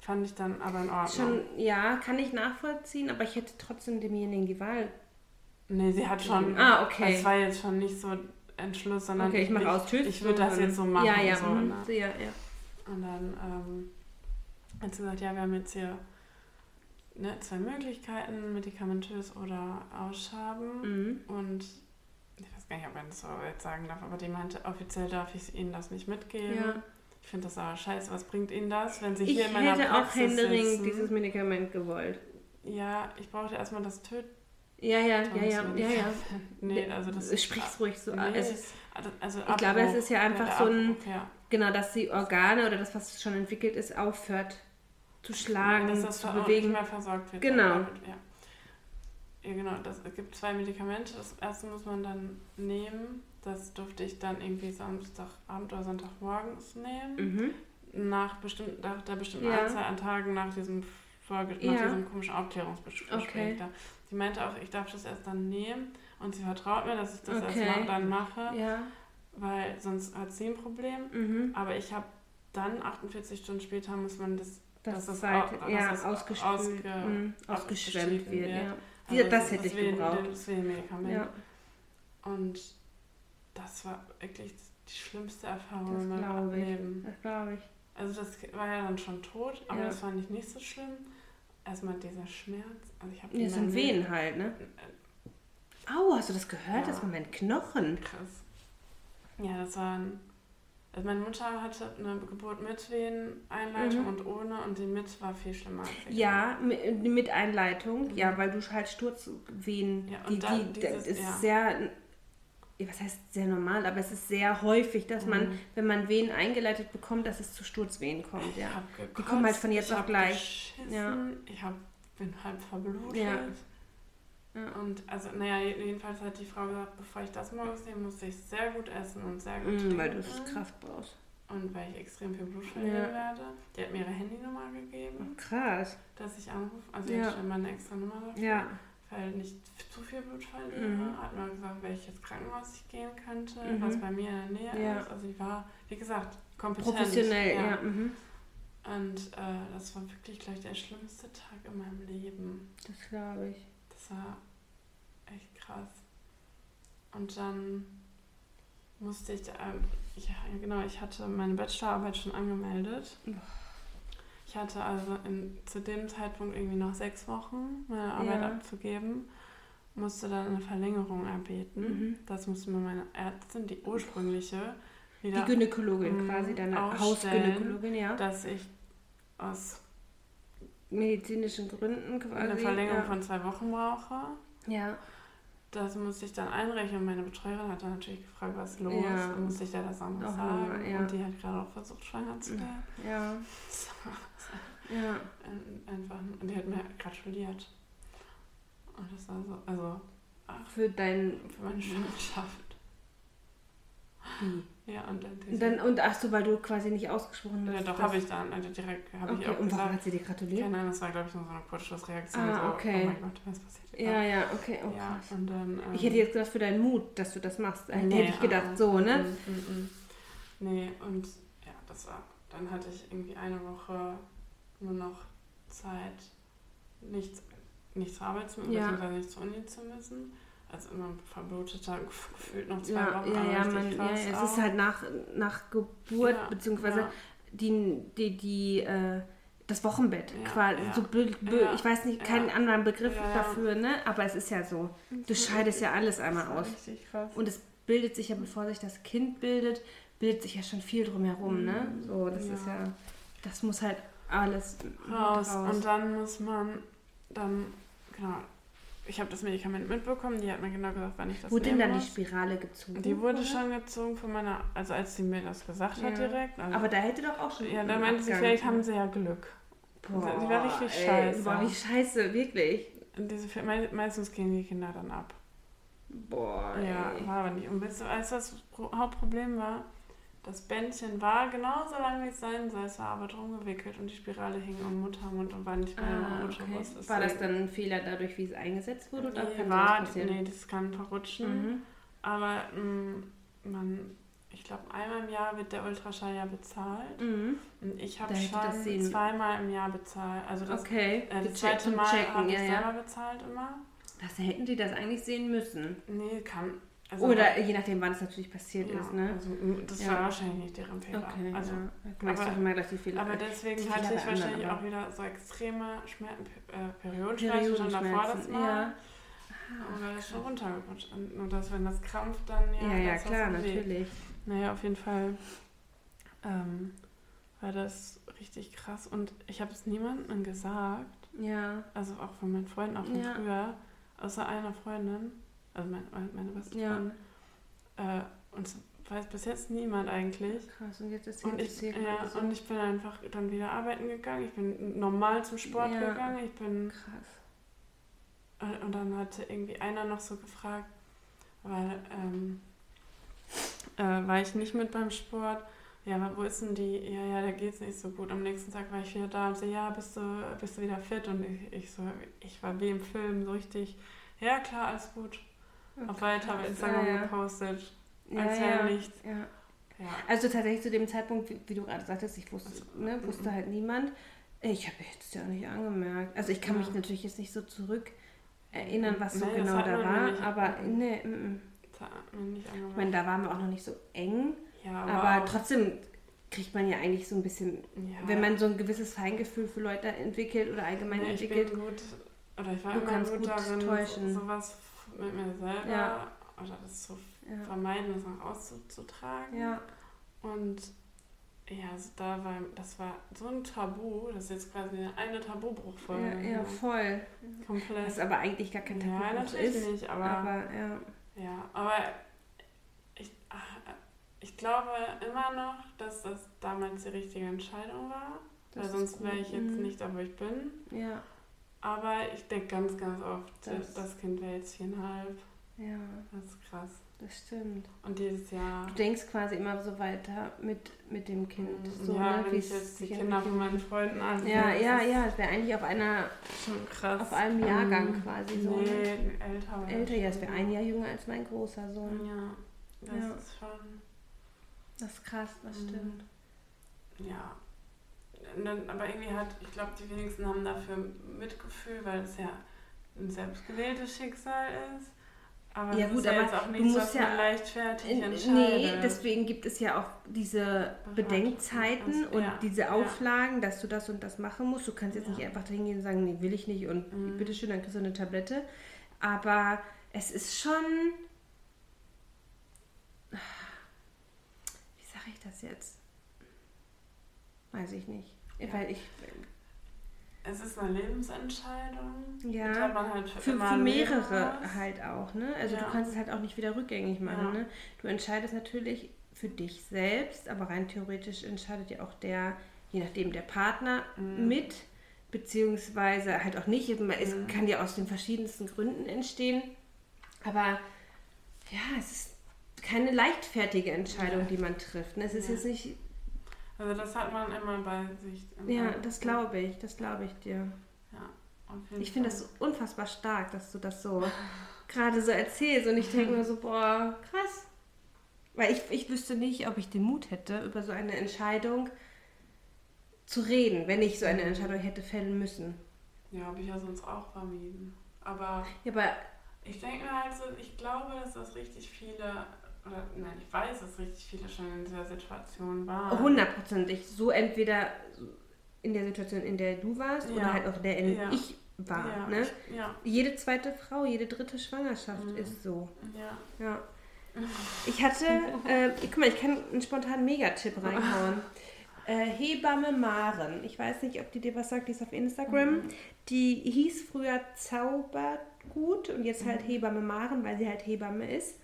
[SPEAKER 1] Fand ich dann aber in Ordnung.
[SPEAKER 3] Schon, ja, kann ich nachvollziehen, aber ich hätte trotzdem demjenigen die Wahl.
[SPEAKER 1] Nee, sie hat schon.
[SPEAKER 3] Ah, okay.
[SPEAKER 1] Es war jetzt schon nicht so Entschluss, sondern
[SPEAKER 3] Okay, ich mache aus Tschüss.
[SPEAKER 1] Ich würde das jetzt so machen.
[SPEAKER 3] Ja, ja,
[SPEAKER 1] So,
[SPEAKER 3] mhm.
[SPEAKER 1] ne?
[SPEAKER 3] ja, ja.
[SPEAKER 1] Und dann ähm, hat sie gesagt, ja, wir haben jetzt hier ne, zwei Möglichkeiten, medikamentös oder ausschaben.
[SPEAKER 3] Mhm.
[SPEAKER 1] Und ich weiß gar nicht, ob man das so jetzt sagen darf, aber die meinte, offiziell darf ich Ihnen das nicht mitgeben.
[SPEAKER 3] ja.
[SPEAKER 1] Ich finde das aber scheiße. Was bringt Ihnen das, wenn Sie
[SPEAKER 3] Ich
[SPEAKER 1] hier in meiner
[SPEAKER 3] hätte auch
[SPEAKER 1] Praxis
[SPEAKER 3] händeringend dieses Medikament gewollt.
[SPEAKER 1] Ja, ich brauchte erstmal das Töten.
[SPEAKER 3] Ja, ja, ja, ja, ja, ja.
[SPEAKER 1] Nee, also das
[SPEAKER 3] Sprich's ruhig so an.
[SPEAKER 1] Also, also
[SPEAKER 3] ich glaube, es ist ja einfach so ein- genau, dass die Organe oder das, was schon entwickelt ist, aufhört zu schlagen,
[SPEAKER 1] dass das
[SPEAKER 3] zu
[SPEAKER 1] ver- nicht
[SPEAKER 3] bewegen.
[SPEAKER 1] mehr versorgt wird.
[SPEAKER 3] Genau.
[SPEAKER 1] Ja. Ja, genau. Das, es gibt zwei Medikamente. Das erste muss man dann nehmen. Das durfte ich dann irgendwie Samstagabend oder Sonntagmorgens nehmen.
[SPEAKER 3] Mhm.
[SPEAKER 1] Nach, bestimmt, nach der bestimmten
[SPEAKER 3] Ja.
[SPEAKER 1] Anzahl an Tagen nach diesem, Vorge
[SPEAKER 3] Ja.
[SPEAKER 1] nach diesem komischen Aufklärungsgespräch.
[SPEAKER 3] Okay.
[SPEAKER 1] Da. Sie meinte auch, ich darf das erst dann nehmen. Und sie vertraut mir, dass ich das
[SPEAKER 3] Okay.
[SPEAKER 1] erst dann mache,
[SPEAKER 3] Ja.
[SPEAKER 1] weil sonst hat sie ein Problem.
[SPEAKER 3] Mhm.
[SPEAKER 1] Aber ich habe dann 48 Stunden später muss man das
[SPEAKER 3] Das,
[SPEAKER 1] Dass das
[SPEAKER 3] ist halt, ja,
[SPEAKER 1] das
[SPEAKER 3] mhm, ausgeschwemmt wird. Ja.
[SPEAKER 1] Also
[SPEAKER 3] Ja, das hätte ich gebraucht.
[SPEAKER 1] Das Venenmedikament.
[SPEAKER 3] Ja,
[SPEAKER 1] Und das war wirklich die schlimmste Erfahrung in meinem. Leben.
[SPEAKER 3] das glaube ich.
[SPEAKER 1] Also das war ja dann schon tot, aber
[SPEAKER 3] Ja.
[SPEAKER 1] das fand ich nicht so schlimm. Erstmal dieser Schmerz. Also ich habe
[SPEAKER 3] Ja, das sind Venen halt, ne? Au, hast du das gehört?
[SPEAKER 1] Ja.
[SPEAKER 3] Das war mein Knochen.
[SPEAKER 1] Krass. Ja, das war ein. Also meine Mutter hatte eine Geburt mit Veneneinleitung
[SPEAKER 3] Mhm.
[SPEAKER 1] und ohne und die mit war viel schlimmer.
[SPEAKER 3] Ja, mit, mit Einleitung. Ja, weil du halt Sturzvenen,
[SPEAKER 1] Mhm. Ja, und
[SPEAKER 3] die,
[SPEAKER 1] dann
[SPEAKER 3] die,
[SPEAKER 1] dieses-
[SPEAKER 3] das ist
[SPEAKER 1] ja.
[SPEAKER 3] sehr, was heißt sehr normal, aber es ist sehr häufig, dass man,
[SPEAKER 1] Mhm.
[SPEAKER 3] wenn man Venen eingeleitet bekommt, dass es zu Sturzvenen kommt, ja. Die kommen halt von jetzt auf gleich.
[SPEAKER 1] geschissen,
[SPEAKER 3] Ja.
[SPEAKER 1] Ich hab, bin halb verblutet.
[SPEAKER 3] Ja. Ja.
[SPEAKER 1] Und also, naja, jedenfalls hat die Frau gesagt, bevor ich das morgens nehme, musste ich sehr gut essen und sehr gut
[SPEAKER 3] Mhm, weil du
[SPEAKER 1] trinken.
[SPEAKER 3] Kraft brauchst.
[SPEAKER 1] Und weil ich extrem viel Blut verlieren
[SPEAKER 3] Ja.
[SPEAKER 1] werde. Die hat mir ihre Handynummer gegeben,
[SPEAKER 3] Krass.
[SPEAKER 1] dass ich anrufe. Also
[SPEAKER 3] Ja.
[SPEAKER 1] ich stelle meine extra Nummer dafür.
[SPEAKER 3] Ja.
[SPEAKER 1] Weil nicht zu viel Blut verliere.
[SPEAKER 3] Mhm.
[SPEAKER 1] Hat mir gesagt, welches Krankenhaus ich gehen könnte,
[SPEAKER 3] Mhm.
[SPEAKER 1] was bei mir in der Nähe
[SPEAKER 3] Ja.
[SPEAKER 1] ist. Also ich war, wie gesagt, kompetent.
[SPEAKER 3] Professionell, ja. Mhm.
[SPEAKER 1] Und äh, das war wirklich gleich der schlimmste Tag in meinem Leben.
[SPEAKER 3] Das glaube ich.
[SPEAKER 1] Das war echt krass. Und dann musste ich, ähm, ja genau, ich hatte meine Bachelorarbeit schon angemeldet. Ich hatte also in, zu dem Zeitpunkt irgendwie noch sechs Wochen, meine Arbeit
[SPEAKER 3] Ja.
[SPEAKER 1] abzugeben. Musste dann eine Verlängerung erbeten.
[SPEAKER 3] Mhm.
[SPEAKER 1] Das musste mir meine Ärztin, die ursprüngliche,
[SPEAKER 3] Die
[SPEAKER 1] wieder,
[SPEAKER 3] Gynäkologin
[SPEAKER 1] Mhm.
[SPEAKER 3] quasi, deine
[SPEAKER 1] Ausstellen.
[SPEAKER 3] Hausgynäkologin, ja.
[SPEAKER 1] dass ich aus
[SPEAKER 3] Medizinischen Gründen quasi.
[SPEAKER 1] eine Verlängerung
[SPEAKER 3] ja.
[SPEAKER 1] von zwei Wochen brauche.
[SPEAKER 3] Ja.
[SPEAKER 1] Das musste ich dann einrechnen. Meine Betreuerin hat dann natürlich gefragt, was los
[SPEAKER 3] Ja.
[SPEAKER 1] Dann musste ich ja das Auch sagen.
[SPEAKER 3] ja.
[SPEAKER 1] Und die hat gerade auch versucht, schwanger zu werden.
[SPEAKER 3] Ja. Ja.
[SPEAKER 1] ein- Einfach, und die hat mir gratuliert. Und das war so, also ach,
[SPEAKER 3] Für dein.
[SPEAKER 1] für meine Schwangerschaft.
[SPEAKER 3] Wie?
[SPEAKER 1] Ja, und dann,
[SPEAKER 3] Und, dann, ach so, weil du quasi nicht ausgesprochen hast.
[SPEAKER 1] ja, doch, habe ich dann, also direkt habe
[SPEAKER 3] Okay,
[SPEAKER 1] ich auch
[SPEAKER 3] und
[SPEAKER 1] gesagt.
[SPEAKER 3] hat sie dir gratuliert?
[SPEAKER 1] Keine Ahnung, das war, glaube ich, nur so eine Kurzschlussreaktion.
[SPEAKER 3] Ah,
[SPEAKER 1] so,
[SPEAKER 3] okay.
[SPEAKER 1] Oh mein Gott, was passiert
[SPEAKER 3] Ja, ja, okay, oh
[SPEAKER 1] ja, und dann. Ähm,
[SPEAKER 3] Ich hätte jetzt gedacht, für deinen Mut, dass du das machst. Hätte
[SPEAKER 1] nee,
[SPEAKER 3] ich gedacht,
[SPEAKER 1] ah,
[SPEAKER 3] so, ne?
[SPEAKER 1] mm, mm, mm. Nee, und ja, das war. Dann hatte ich irgendwie eine Woche nur noch Zeit, nicht, nicht zur Arbeit zu müssen,
[SPEAKER 3] Ja.
[SPEAKER 1] beziehungsweise nicht zur Uni zu müssen. Also immer verbluteter, gef- gefühlt noch zwei
[SPEAKER 3] Ja,
[SPEAKER 1] Wochen.
[SPEAKER 3] ja, ja, man, ja, es
[SPEAKER 1] auch.
[SPEAKER 3] ist halt nach, nach Geburt,
[SPEAKER 1] Ja,
[SPEAKER 3] beziehungsweise
[SPEAKER 1] ja.
[SPEAKER 3] die, die, die äh, das Wochenbett
[SPEAKER 1] Ja,
[SPEAKER 3] quasi.
[SPEAKER 1] ja.
[SPEAKER 3] So
[SPEAKER 1] Ja,
[SPEAKER 3] ich weiß nicht, keinen anderen Begriff dafür, ne? Aber es ist ja so. Du scheidest ja alles einmal aus.
[SPEAKER 1] Richtig krass.
[SPEAKER 3] Und es bildet sich ja, bevor sich das Kind bildet, bildet sich ja schon viel drumherum, ne? So, das ist ja, das muss halt alles
[SPEAKER 1] raus.
[SPEAKER 3] raus.
[SPEAKER 1] Und dann muss man dann, genau, ich habe das Medikament mitbekommen, die hat mir genau gesagt, wann ich das
[SPEAKER 3] Wurde denn dann die. Spirale gezogen?
[SPEAKER 1] Die wurde
[SPEAKER 3] oder?
[SPEAKER 1] schon gezogen von meiner, also als sie mir das gesagt hat
[SPEAKER 3] Ja.
[SPEAKER 1] direkt. Also,
[SPEAKER 3] Aber da hätte doch auch schon.
[SPEAKER 1] ja, da
[SPEAKER 3] ein
[SPEAKER 1] meinte sie, vielleicht haben sie ja Glück.
[SPEAKER 3] Boah,
[SPEAKER 1] die war richtig
[SPEAKER 3] ey,
[SPEAKER 1] scheiße.
[SPEAKER 3] Boah, wie scheiße, wirklich.
[SPEAKER 1] Und diese, me- meistens gehen die Kinder dann ab.
[SPEAKER 3] Boah,
[SPEAKER 1] Ja,
[SPEAKER 3] ey.
[SPEAKER 1] war aber nicht. Und weißt du, was das Pro- Hauptproblem war? Das Bändchen war genauso lang, wie es sein soll. Es war aber drum gewickelt und die Spirale hing am Muttermund und war nicht der
[SPEAKER 3] Ah, okay.
[SPEAKER 1] Mutterbrust.
[SPEAKER 3] War das dann ein Fehler dadurch, wie es eingesetzt wurde? Oder
[SPEAKER 1] Nee, war,
[SPEAKER 3] passieren?
[SPEAKER 1] nee, das kann verrutschen.
[SPEAKER 3] Mhm.
[SPEAKER 1] Aber mh, man, ich glaube, einmal im Jahr wird der Ultraschall ja bezahlt.
[SPEAKER 3] Mhm.
[SPEAKER 1] Und ich habe
[SPEAKER 3] das
[SPEAKER 1] schon zweimal im Jahr bezahlt. Also das,
[SPEAKER 3] Okay,
[SPEAKER 1] äh, das zweite Mal habe ich
[SPEAKER 3] ja,
[SPEAKER 1] selber
[SPEAKER 3] ja.
[SPEAKER 1] bezahlt immer.
[SPEAKER 3] Das hätten die das eigentlich sehen müssen.
[SPEAKER 1] Nee, kann. Also
[SPEAKER 3] Oder je nachdem, wann es natürlich passiert
[SPEAKER 1] ja,
[SPEAKER 3] ist, ne?
[SPEAKER 1] Also, m- das
[SPEAKER 3] Ja.
[SPEAKER 1] war wahrscheinlich nicht deren Fehler.
[SPEAKER 3] Okay,
[SPEAKER 1] also,
[SPEAKER 3] ja. Du
[SPEAKER 1] aber-
[SPEAKER 3] doch immer gleich die Fehler.
[SPEAKER 1] Aber deswegen
[SPEAKER 3] die
[SPEAKER 1] hatte
[SPEAKER 3] Fehler
[SPEAKER 1] ich
[SPEAKER 3] anderen,
[SPEAKER 1] wahrscheinlich
[SPEAKER 3] aber-
[SPEAKER 1] auch wieder so extreme Schmerzen, äh, Periodenschmerzen schon davor das Mal.
[SPEAKER 3] ja.
[SPEAKER 1] Aber das ist schon runtergerutscht. Und nur dass, wenn das krampft, dann ja.
[SPEAKER 3] Ja, ja,
[SPEAKER 1] das
[SPEAKER 3] klar, natürlich.
[SPEAKER 1] Naja, auf jeden Fall ähm, war das richtig krass. Und ich habe es niemandem gesagt,
[SPEAKER 3] Ja,
[SPEAKER 1] also auch von meinen Freunden, auch von früher, außer einer Freundin, also meine, meine beste
[SPEAKER 3] Ja.
[SPEAKER 1] Freundin. Äh, und es weiß bis jetzt niemand eigentlich.
[SPEAKER 3] krass. Und jetzt ist
[SPEAKER 1] Und ich, ja, und ich bin einfach dann wieder arbeiten gegangen. Ich bin normal zum Sport
[SPEAKER 3] Ja.
[SPEAKER 1] gegangen. Ich bin
[SPEAKER 3] Krass.
[SPEAKER 1] äh, und dann hatte irgendwie einer noch so gefragt, weil ähm, äh, war ich nicht mit beim Sport. Ja, aber wo ist denn die? Ja, ja, da geht's nicht so gut. Am nächsten Tag war ich wieder da und so, ja, bist du, bist du wieder fit? Und ich, ich so, ich war wie im Film, so richtig, ja klar, alles gut. Auf weiter bei Instagram
[SPEAKER 3] ja, ja.
[SPEAKER 1] gepostet. Als
[SPEAKER 3] ja,
[SPEAKER 1] wäre nichts.
[SPEAKER 3] Also tatsächlich zu dem Zeitpunkt, wie, wie du gerade sagtest, ich wusste,
[SPEAKER 1] Also,
[SPEAKER 3] ne,
[SPEAKER 1] mhm.
[SPEAKER 3] wusste halt niemand. Ich habe jetzt ja auch nicht angemerkt. Also ich kann mich natürlich jetzt nicht so zurück erinnern, was so
[SPEAKER 1] Nee, das
[SPEAKER 3] genau da war. Aber nee, mm, mm.
[SPEAKER 1] Mir nicht
[SPEAKER 3] ich meine, da waren wir auch noch nicht so eng.
[SPEAKER 1] ja,
[SPEAKER 3] Aber
[SPEAKER 1] auch-
[SPEAKER 3] trotzdem kriegt man ja eigentlich so ein bisschen,
[SPEAKER 1] ja.
[SPEAKER 3] wenn man so ein gewisses Feingefühl für Leute entwickelt oder allgemein
[SPEAKER 1] Nee, ich
[SPEAKER 3] entwickelt.
[SPEAKER 1] bin gut, oder ich war
[SPEAKER 3] Du
[SPEAKER 1] immer
[SPEAKER 3] kannst
[SPEAKER 1] gut,
[SPEAKER 3] gut
[SPEAKER 1] darin,
[SPEAKER 3] täuschen.
[SPEAKER 1] So, sowas mit mir selber
[SPEAKER 3] Ja.
[SPEAKER 1] oder das zu
[SPEAKER 3] Ja.
[SPEAKER 1] vermeiden, das nach auszutragen.
[SPEAKER 3] ja,
[SPEAKER 1] Und ja, also da war, das war so ein Tabu, das ist jetzt quasi eine Tabubruchfolge.
[SPEAKER 3] ja, ja, voll.
[SPEAKER 1] Komplett.
[SPEAKER 3] Was aber eigentlich gar kein
[SPEAKER 1] ja,
[SPEAKER 3] Tabu
[SPEAKER 1] natürlich
[SPEAKER 3] ist.
[SPEAKER 1] nicht, aber,
[SPEAKER 3] Aber ja,
[SPEAKER 1] ja, aber ich, ich glaube immer noch, dass das damals die richtige Entscheidung war.
[SPEAKER 3] Das
[SPEAKER 1] weil
[SPEAKER 3] ist
[SPEAKER 1] sonst wäre ich jetzt
[SPEAKER 3] mhm.
[SPEAKER 1] nicht da, wo ich bin.
[SPEAKER 3] ja,
[SPEAKER 1] Aber ich denke ganz, ganz oft,
[SPEAKER 3] Das-
[SPEAKER 1] das, Kind wäre jetzt viereinhalb.
[SPEAKER 3] ja,
[SPEAKER 1] Das ist krass.
[SPEAKER 3] das stimmt.
[SPEAKER 1] Und dieses Jahr.
[SPEAKER 3] Du denkst quasi immer so weiter mit, mit dem Kind. So,
[SPEAKER 1] ja,
[SPEAKER 3] ne,
[SPEAKER 1] wenn
[SPEAKER 3] wie
[SPEAKER 1] ich jetzt die Kinder von meinen Freunden ansehe.
[SPEAKER 3] Ja, ja, ja, es wäre eigentlich auf einer,
[SPEAKER 1] Schon krass.
[SPEAKER 3] auf einem Jahrgang
[SPEAKER 1] Ähm,
[SPEAKER 3] quasi so.
[SPEAKER 1] Nee,
[SPEAKER 3] Ne?
[SPEAKER 1] älter.
[SPEAKER 3] Älter, ja, es wäre ein Jahr jünger als mein großer Sohn.
[SPEAKER 1] Ja, das
[SPEAKER 3] Ja.
[SPEAKER 1] ist schon.
[SPEAKER 3] Das ist krass, das
[SPEAKER 1] Mhm.
[SPEAKER 3] stimmt.
[SPEAKER 1] Ja. Dann, aber irgendwie hat, ich glaube, die wenigsten haben dafür Mitgefühl, weil es ja ein selbstgewähltes Schicksal ist. Aber
[SPEAKER 3] Ja,
[SPEAKER 1] das
[SPEAKER 3] gut,
[SPEAKER 1] ist ja
[SPEAKER 3] aber
[SPEAKER 1] auch
[SPEAKER 3] du
[SPEAKER 1] nichts,
[SPEAKER 3] musst
[SPEAKER 1] was
[SPEAKER 3] ja-
[SPEAKER 1] leichtfertig
[SPEAKER 3] nee, deswegen gibt es ja auch diese. Bedenkzeiten
[SPEAKER 1] Also,
[SPEAKER 3] und
[SPEAKER 1] ja,
[SPEAKER 3] diese
[SPEAKER 1] ja.
[SPEAKER 3] Auflagen, dass du das und das machen musst. Du kannst jetzt
[SPEAKER 1] Ja.
[SPEAKER 3] nicht einfach hingehen und sagen, nee, will ich nicht und
[SPEAKER 1] Mhm.
[SPEAKER 3] bitteschön, dann kriegst du eine Tablette. Aber es ist schon. Wie sage ich das jetzt? Weiß ich nicht.
[SPEAKER 1] Ja.
[SPEAKER 3] Weil ich.
[SPEAKER 1] Es ist eine Lebensentscheidung.
[SPEAKER 3] Ja,
[SPEAKER 1] halt für,
[SPEAKER 3] Für, mehrere halt auch, ne? Also
[SPEAKER 1] Ja.
[SPEAKER 3] du kannst es halt auch nicht wieder rückgängig machen,
[SPEAKER 1] Ja.
[SPEAKER 3] ne? Du entscheidest natürlich für dich selbst, aber rein theoretisch entscheidet ja auch der, je nachdem, der Partner
[SPEAKER 1] Mhm.
[SPEAKER 3] mit, beziehungsweise halt auch nicht. Es
[SPEAKER 1] Mhm.
[SPEAKER 3] kann ja aus den verschiedensten Gründen entstehen. Aber ja, es ist, keine leichtfertige Entscheidung,
[SPEAKER 1] Ja.
[SPEAKER 3] die man trifft. ne? Es ist
[SPEAKER 1] Ja.
[SPEAKER 3] jetzt nicht.
[SPEAKER 1] Also das hat man immer bei sich.
[SPEAKER 3] Ja, das glaube ich, das glaube ich dir.
[SPEAKER 1] Ja,
[SPEAKER 3] Ich finde das so unfassbar stark, dass du das so gerade so erzählst und ich denke mir so, boah, krass. Weil ich, ich wüsste nicht, ob ich den Mut hätte, über so eine Entscheidung zu reden, wenn ich so eine Entscheidung hätte fällen müssen.
[SPEAKER 1] Ja, habe ich ja sonst auch vermieden. Aber
[SPEAKER 3] Ja, aber
[SPEAKER 1] ich denke mir halt so, ich glaube, dass das richtig viele, oder nein, ich weiß, dass richtig viele schon in dieser Situation waren.
[SPEAKER 3] hundertprozentig so entweder in der Situation, in der du warst,
[SPEAKER 1] Ja.
[SPEAKER 3] oder halt auch in der, in der
[SPEAKER 1] Ja.
[SPEAKER 3] ich war.
[SPEAKER 1] ja,
[SPEAKER 3] Ne? Jede zweite Frau, jede dritte Schwangerschaft
[SPEAKER 1] Mhm.
[SPEAKER 3] ist so.
[SPEAKER 1] ja.
[SPEAKER 3] Ich hatte, äh, guck mal, ich kann einen spontanen Megatipp reinhauen. Äh, Hebamme Maren. Ich weiß nicht, ob die dir was sagt, die ist auf Instagram.
[SPEAKER 1] Mhm.
[SPEAKER 3] Die hieß früher Zaubergut und jetzt
[SPEAKER 1] Mhm.
[SPEAKER 3] halt Hebamme Maren, weil sie halt Hebamme ist.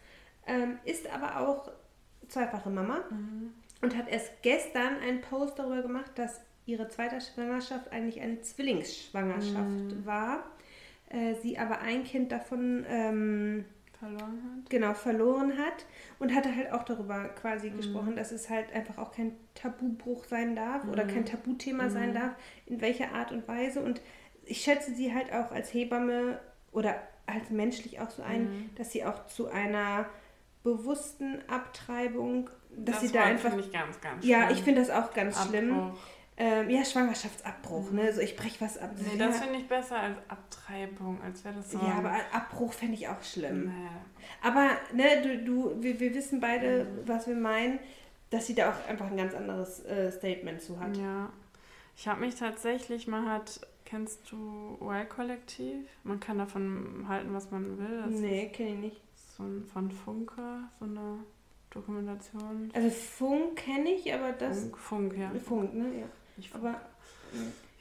[SPEAKER 3] Ähm, ist aber auch zweifache Mama
[SPEAKER 1] Mhm.
[SPEAKER 3] und hat erst gestern einen Post darüber gemacht, dass ihre zweite Schwangerschaft eigentlich eine Zwillingsschwangerschaft war. Äh, sie aber ein Kind davon ähm,
[SPEAKER 1] Verloren hat.
[SPEAKER 3] genau verloren hat und hatte halt auch darüber quasi gesprochen, dass es halt einfach auch kein Tabubruch sein darf oder kein Tabuthema sein darf, in welcher Art und Weise. Und ich schätze sie halt auch als Hebamme oder als menschlich auch so ein, dass sie auch zu einer bewussten Abtreibung, dass
[SPEAKER 1] das
[SPEAKER 3] sie da einfach.
[SPEAKER 1] ich ganz, ganz
[SPEAKER 3] Ja,
[SPEAKER 1] schlimm.
[SPEAKER 3] ich finde das auch ganz schlimm.
[SPEAKER 1] Abbruch.
[SPEAKER 3] Ähm, ja, Schwangerschaftsabbruch, ne? So ich breche was ab.
[SPEAKER 1] Nee,
[SPEAKER 3] ja,
[SPEAKER 1] das finde ich besser als Abtreibung, als wäre das so.
[SPEAKER 3] ja, aber Abbruch fände ich auch schlimm.
[SPEAKER 1] Nee.
[SPEAKER 3] Aber ne, du, du, wir, wir wissen beide, was wir meinen, dass sie da auch einfach ein ganz anderes äh, Statement zu hat.
[SPEAKER 1] Ja. Ich habe mich tatsächlich mal hat, kennst du Y-Kollektiv? Man kann davon halten, was man will. Das
[SPEAKER 3] nee, kenne ich nicht.
[SPEAKER 1] So ein, von Funke, so eine Dokumentation.
[SPEAKER 3] Also Funk kenne ich, aber das.
[SPEAKER 1] Funk, Funk, ja.
[SPEAKER 3] Funk, ne? Ja.
[SPEAKER 1] Nicht
[SPEAKER 3] Aber.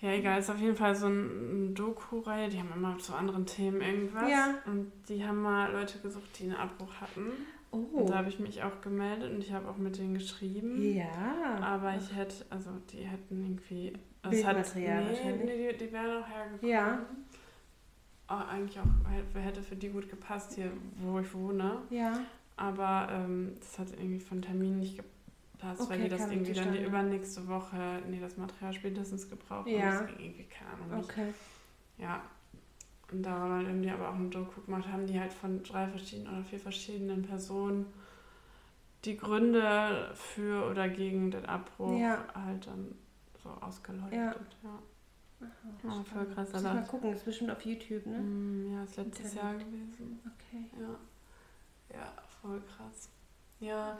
[SPEAKER 1] Ja, egal, ist auf jeden Fall so ein ein Doku-Reihe, die haben immer zu anderen Themen irgendwas.
[SPEAKER 3] Ja.
[SPEAKER 1] Und die haben mal Leute gesucht, die einen Abbruch hatten.
[SPEAKER 3] Oh.
[SPEAKER 1] Und da habe ich mich auch gemeldet und ich habe auch mit denen geschrieben.
[SPEAKER 3] Ja.
[SPEAKER 1] Aber ich hätte, also die hätten irgendwie. also
[SPEAKER 3] Bildmaterial
[SPEAKER 1] nee,
[SPEAKER 3] wahrscheinlich.
[SPEAKER 1] Nee, die, die wären auch hergekommen.
[SPEAKER 3] Ja.
[SPEAKER 1] Auch eigentlich auch, hätte- für die gut gepasst hier, wo ich wohne.
[SPEAKER 3] Ja.
[SPEAKER 1] Aber ähm, das hat irgendwie von Termin nicht gepasst, weil
[SPEAKER 3] Okay,
[SPEAKER 1] die das irgendwie dann die übernächste Woche, nee, das Material spätestens gebraucht
[SPEAKER 3] Ja.
[SPEAKER 1] haben. Das ging irgendwie, keine Ahnung.
[SPEAKER 3] Okay.
[SPEAKER 1] Ja. Und da war dann irgendwie aber auch ein Doku gemacht, haben die halt von drei verschiedenen oder vier verschiedenen Personen die Gründe für oder gegen den Abbruch
[SPEAKER 3] Ja.
[SPEAKER 1] halt dann so ausgeleuchtet.
[SPEAKER 3] Ja.
[SPEAKER 1] Ja,
[SPEAKER 3] Aha,
[SPEAKER 1] ja voll krass.
[SPEAKER 3] Muss mal
[SPEAKER 1] Aber,
[SPEAKER 3] gucken, ist bestimmt auf YouTube, ne?
[SPEAKER 1] Mm, ja, ist letztes
[SPEAKER 3] Internet.
[SPEAKER 1] Jahr gewesen.
[SPEAKER 3] Okay.
[SPEAKER 1] Ja. Ja, voll krass. Ja,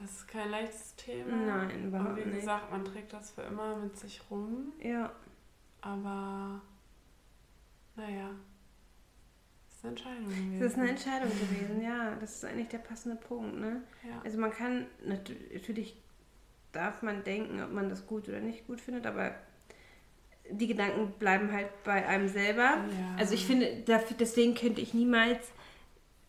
[SPEAKER 1] das ist kein leichtes Thema.
[SPEAKER 3] Nein, überhaupt
[SPEAKER 1] wie
[SPEAKER 3] nicht.
[SPEAKER 1] gesagt, man trägt das für immer mit sich rum.
[SPEAKER 3] Ja.
[SPEAKER 1] Aber naja, ist eine Entscheidung gewesen.
[SPEAKER 3] Das ist eine Entscheidung gewesen, ja. Das ist eigentlich der passende Punkt, ne?
[SPEAKER 1] Ja.
[SPEAKER 3] Also man kann, nat- natürlich darf man denken, ob man das gut oder nicht gut findet, aber die Gedanken bleiben halt bei einem selber.
[SPEAKER 1] Ja.
[SPEAKER 3] Also ich finde, dafür, deswegen könnte ich niemals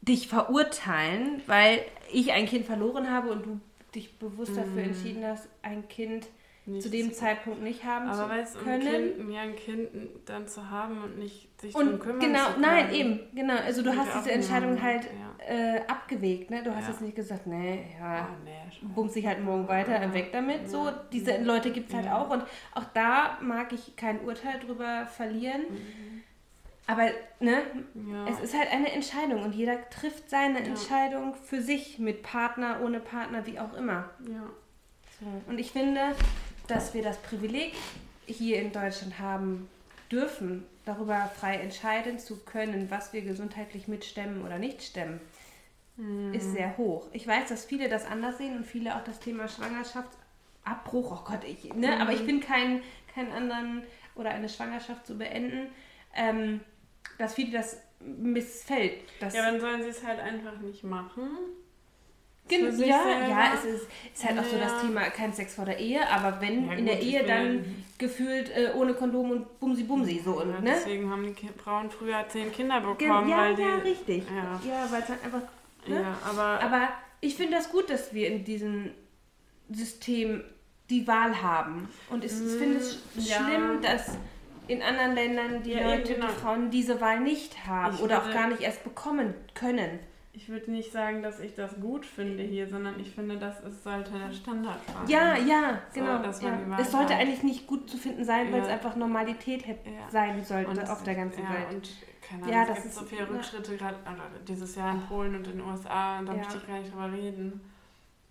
[SPEAKER 3] dich verurteilen, weil ich ein Kind verloren habe und du dich bewusst dafür
[SPEAKER 1] Mhm.
[SPEAKER 3] entschieden hast, ein Kind
[SPEAKER 1] Nicht
[SPEAKER 3] zu dem
[SPEAKER 1] so-
[SPEAKER 3] Zeitpunkt nicht haben
[SPEAKER 1] Aber
[SPEAKER 3] zu
[SPEAKER 1] weißt du, ein
[SPEAKER 3] können.
[SPEAKER 1] Kind, ja, ein Kind dann zu haben und nicht sich drum
[SPEAKER 3] Und
[SPEAKER 1] kümmern
[SPEAKER 3] genau,
[SPEAKER 1] zu können.
[SPEAKER 3] nein, eben, genau. Also du hast diese Entscheidung
[SPEAKER 1] immer-
[SPEAKER 3] halt
[SPEAKER 1] Ja.
[SPEAKER 3] äh, abgewegt, ne? Du hast
[SPEAKER 1] Ja.
[SPEAKER 3] jetzt nicht gesagt, nee, ja,
[SPEAKER 1] Ah, nee,
[SPEAKER 3] bumst dich halt morgen weiter,
[SPEAKER 1] Ja.
[SPEAKER 3] weg damit. So,
[SPEAKER 1] Ja.
[SPEAKER 3] diese Leute gibt es halt
[SPEAKER 1] Ja.
[SPEAKER 3] auch. Und auch da mag ich kein Urteil drüber verlieren. Aber ne,
[SPEAKER 1] Mhm. Ja.
[SPEAKER 3] es ist halt eine Entscheidung und jeder trifft seine
[SPEAKER 1] Ja.
[SPEAKER 3] Entscheidung für sich, mit Partner, ohne Partner, wie auch immer.
[SPEAKER 1] ja.
[SPEAKER 3] So. Und ich finde, dass wir das Privileg hier in Deutschland haben dürfen, darüber frei entscheiden zu können, was wir gesundheitlich mitstemmen oder nicht stemmen,
[SPEAKER 1] Mhm.
[SPEAKER 3] ist sehr hoch. Ich weiß, dass viele das anders sehen und viele auch das Thema Schwangerschaftsabbruch, oh Gott, ich, ne,
[SPEAKER 1] Mhm.
[SPEAKER 3] aber ich bin kein, kein anderen oder eine Schwangerschaft zu beenden, ähm, dass viele das missfällt.
[SPEAKER 1] Ja, dann sollen sie es halt einfach nicht machen.
[SPEAKER 3] Gen-
[SPEAKER 1] für sich
[SPEAKER 3] ja,
[SPEAKER 1] selber.
[SPEAKER 3] ja, es ist, ist halt auch so
[SPEAKER 1] Ja.
[SPEAKER 3] das Thema kein Sex vor der Ehe, aber wenn
[SPEAKER 1] Ja,
[SPEAKER 3] in der
[SPEAKER 1] gut,
[SPEAKER 3] Ehe dann
[SPEAKER 1] ja-
[SPEAKER 3] gefühlt äh, ohne Kondom und Bumsi Bumsi so,
[SPEAKER 1] Ja,
[SPEAKER 3] und, ne?
[SPEAKER 1] Deswegen haben die Frauen früher zehn Kinder bekommen,
[SPEAKER 3] ja,
[SPEAKER 1] weil die.
[SPEAKER 3] ja, richtig.
[SPEAKER 1] Ja.
[SPEAKER 3] Ja, weil es halt einfach. ne?
[SPEAKER 1] Ja, aber,
[SPEAKER 3] Aber ich finde das gut, dass wir in diesem System die Wahl haben. Und ich, finde es
[SPEAKER 1] ja.
[SPEAKER 3] schlimm, dass in anderen Ländern die
[SPEAKER 1] Ja,
[SPEAKER 3] Leute,
[SPEAKER 1] genau.
[SPEAKER 3] die Frauen diese Wahl nicht haben
[SPEAKER 1] Ich
[SPEAKER 3] oder auch gar nicht erst bekommen können.
[SPEAKER 1] Ich würde nicht sagen, dass ich das gut finde hier, sondern ich finde, das ist, sollte der Standard sein.
[SPEAKER 3] Ja, ja,
[SPEAKER 1] So,
[SPEAKER 3] genau. ja. Es sollte
[SPEAKER 1] hat.
[SPEAKER 3] eigentlich nicht gut zu finden sein, weil
[SPEAKER 1] Ja.
[SPEAKER 3] es einfach Normalität
[SPEAKER 1] Ja.
[SPEAKER 3] sein sollte
[SPEAKER 1] Und
[SPEAKER 3] auf der ganzen
[SPEAKER 1] ja,
[SPEAKER 3] Welt.
[SPEAKER 1] Und keine Ahnung,
[SPEAKER 3] Ja,
[SPEAKER 1] es
[SPEAKER 3] das
[SPEAKER 1] gibt
[SPEAKER 3] ist-
[SPEAKER 1] so viele. Rückschritte, gerade dieses Jahr in Polen und in den USA, und da möchte ich gar nicht drüber reden,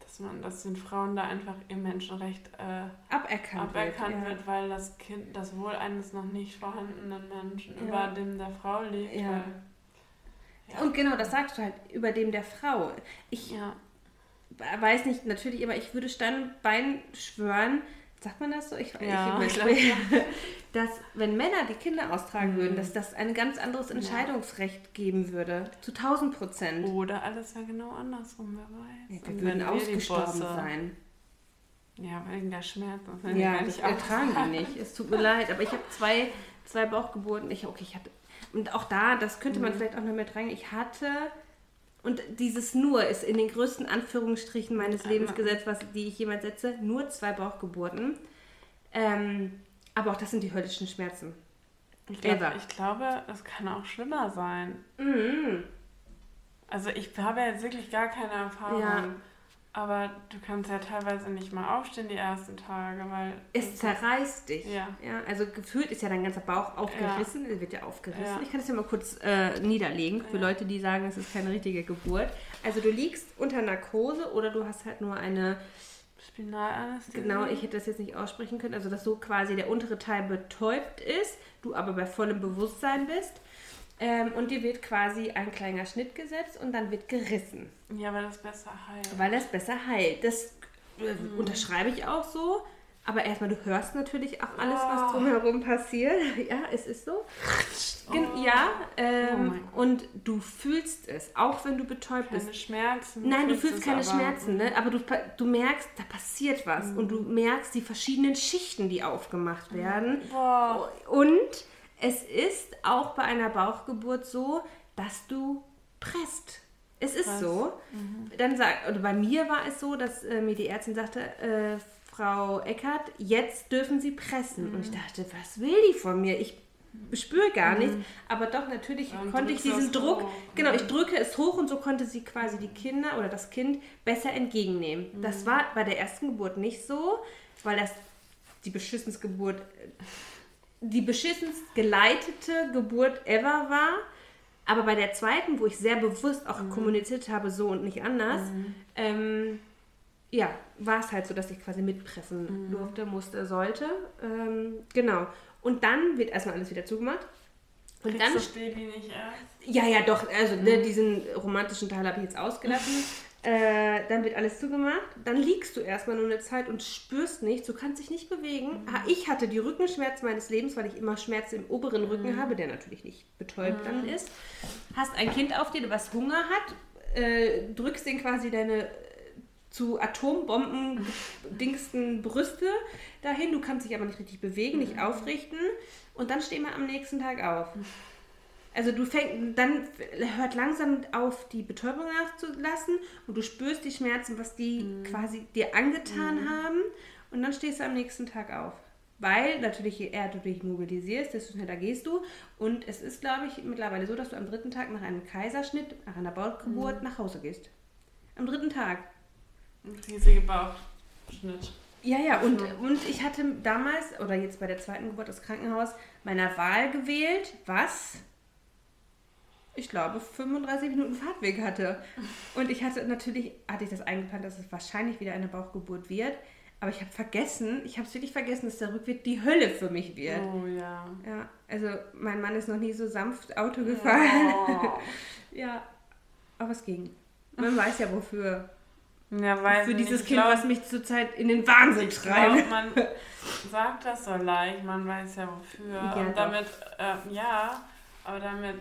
[SPEAKER 1] dass man, dass den Frauen da einfach ihr Menschenrecht äh,
[SPEAKER 3] Aberkannt,
[SPEAKER 1] aberkannt
[SPEAKER 3] wird.
[SPEAKER 1] wird, weil das Kind, das Wohl eines noch nicht vorhandenen Menschen über dem der Frau liegt.
[SPEAKER 3] Ja.
[SPEAKER 1] Weil,
[SPEAKER 3] Ja. Und genau, das sagst du halt über dem der Frau. Ich
[SPEAKER 1] ja.
[SPEAKER 3] weiß nicht, natürlich, aber ich würde Standbein schwören, sagt man das so? Ich,
[SPEAKER 1] Ja,
[SPEAKER 3] ich,
[SPEAKER 1] ich glaub,
[SPEAKER 3] dass wenn Männer die Kinder austragen würden,
[SPEAKER 1] Mhm.
[SPEAKER 3] dass das ein ganz anderes Entscheidungsrecht geben würde. Zu 1000 Prozent.
[SPEAKER 1] Oder alles wäre genau andersrum, wer weiß.
[SPEAKER 3] Ja, wir würden ausgestorben sein.
[SPEAKER 1] Ja, wegen der Schmerzen. ich
[SPEAKER 3] Ja,
[SPEAKER 1] nicht
[SPEAKER 3] ertragen die nicht. Es tut mir leid, aber ich habe zwei, zwei Bauchgeburten. Ich, okay, ich hatte, und auch da, das könnte man
[SPEAKER 1] Mhm.
[SPEAKER 3] vielleicht auch noch mit rein. Ich hatte, und dieses nur ist in den größten Anführungsstrichen meines. Lebens gesetzt, was, die ich jemals setze, nur zwei Bauchgeburten. Ähm, aber auch das sind die höllischen Schmerzen.
[SPEAKER 1] Ich, glaub, ich glaube, es kann auch schlimmer sein.
[SPEAKER 3] Mhm.
[SPEAKER 1] Also ich habe jetzt wirklich gar keine Erfahrung.
[SPEAKER 3] Ja.
[SPEAKER 1] Aber du kannst ja teilweise nicht mal aufstehen die ersten Tage, weil...
[SPEAKER 3] Es zerreißt dich.
[SPEAKER 1] Ja.
[SPEAKER 3] Ja, also gefühlt ist ja dein ganzer Bauch aufgerissen. Er wird ja aufgerissen.
[SPEAKER 1] Ja.
[SPEAKER 3] Ich kann das ja mal kurz äh, niederlegen für
[SPEAKER 1] Ja.
[SPEAKER 3] Leute, die sagen, es ist keine richtige Geburt. Also du liegst unter Narkose oder du hast halt nur eine,
[SPEAKER 1] Spinalanästhesie.
[SPEAKER 3] genau, ich hätte das jetzt nicht aussprechen können, also dass so quasi der untere Teil betäubt ist, du aber bei vollem Bewusstsein bist. Ähm, und dir wird quasi ein kleiner Schnitt gesetzt und dann wird gerissen.
[SPEAKER 1] Ja, weil das besser heilt.
[SPEAKER 3] Weil das besser heilt. Das äh,
[SPEAKER 1] Mhm.
[SPEAKER 3] unterschreibe ich auch so. Aber erstmal, du hörst natürlich auch alles, was
[SPEAKER 1] Oh.
[SPEAKER 3] drumherum passiert. Ja, es ist so.
[SPEAKER 1] Oh.
[SPEAKER 3] Ja,
[SPEAKER 1] Oh
[SPEAKER 3] ähm,
[SPEAKER 1] Gott.
[SPEAKER 3] und du fühlst es, auch wenn du betäubt
[SPEAKER 1] Keine
[SPEAKER 3] bist.
[SPEAKER 1] Schmerzen.
[SPEAKER 3] Nein, du
[SPEAKER 1] fühlst
[SPEAKER 3] keine
[SPEAKER 1] aber-
[SPEAKER 3] Schmerzen, ne? aber du, du merkst, da passiert was. Und
[SPEAKER 1] Mhm.
[SPEAKER 3] du merkst die verschiedenen Schichten, die aufgemacht werden.
[SPEAKER 1] Boah.
[SPEAKER 3] Und es ist auch bei einer Bauchgeburt so, dass du presst. Es ist
[SPEAKER 1] Krass.
[SPEAKER 3] so. Dann sag, oder bei mir war es so, dass äh, mir die Ärztin sagte, äh, Frau Eckert, jetzt dürfen Sie pressen. Und ich dachte, was will die von mir? Ich spüre gar nichts. Aber doch, natürlich
[SPEAKER 1] Dann
[SPEAKER 3] konnte ich diesen
[SPEAKER 1] es
[SPEAKER 3] Druck,
[SPEAKER 1] hoch.
[SPEAKER 3] genau, ich drücke es hoch und so konnte sie quasi die Kinder oder das Kind besser entgegennehmen. Das war bei der ersten Geburt nicht so, weil das die beschissenste Geburt, die beschissenst geleitete Geburt ever war. Aber bei der zweiten, wo ich sehr bewusst auch kommuniziert habe, so und nicht anders, ähm, ja, war es halt so, dass ich quasi mitpressen durfte, musste, sollte. Ähm, genau. Und dann wird erstmal alles wieder zugemacht. Und
[SPEAKER 1] Kriegst
[SPEAKER 3] dann
[SPEAKER 1] das Baby nicht erst?
[SPEAKER 3] ja, ja, doch. Also ne, diesen romantischen Teil habe ich jetzt ausgelassen. äh, dann wird alles zugemacht. Dann liegst du erstmal nur eine Zeit und spürst nichts. Du kannst dich nicht bewegen. Ah, Ich hatte die Rückenschmerzen meines Lebens, weil ich immer Schmerzen im oberen Rücken habe, der natürlich nicht betäubt dann ist. Hast ein Kind auf dir, was Hunger hat, äh, drückst den quasi deine äh, zu Atombomben dingsten Brüste dahin. Du kannst dich aber nicht richtig bewegen, nicht aufrichten. Und dann stehen wir am nächsten Tag auf. Also du fängst, dann hört langsam auf, die Betäubung nachzulassen und du spürst die Schmerzen, was die quasi dir angetan haben und dann stehst du am nächsten Tag auf. Weil natürlich, je eher du dich mobilisierst, desto schneller gehst du. Und es ist, glaube ich, mittlerweile so, dass du am dritten Tag nach einem Kaiserschnitt, nach einer Bauchgeburt nach Hause gehst. Am dritten Tag.
[SPEAKER 1] Ein riesiger Bauchschnitt.
[SPEAKER 3] Ja, ja, und, und ich hatte damals, oder jetzt bei der zweiten Geburt das Krankenhaus, meiner Wahl gewählt, was ich glaube 35 Minuten Fahrtweg hatte. Und ich hatte natürlich, hatte ich das eingeplant, dass es wahrscheinlich wieder eine Bauchgeburt wird. Aber ich habe vergessen, ich habe es wirklich vergessen, dass der Rückweg die Hölle für mich wird.
[SPEAKER 1] Oh ja.
[SPEAKER 3] Ja, also mein Mann ist noch nie so sanft Auto gefahren.
[SPEAKER 1] Oh.
[SPEAKER 3] ja, aber es ging. Man weiß ja wofür.
[SPEAKER 1] Ja, weiß
[SPEAKER 3] Für dieses. Kind,
[SPEAKER 1] glaub,
[SPEAKER 3] was mich zurzeit in den Wahnsinn treibt.
[SPEAKER 1] man sagt das so leicht, man weiß ja wofür.
[SPEAKER 3] Ja,
[SPEAKER 1] und damit, äh, ja, aber damit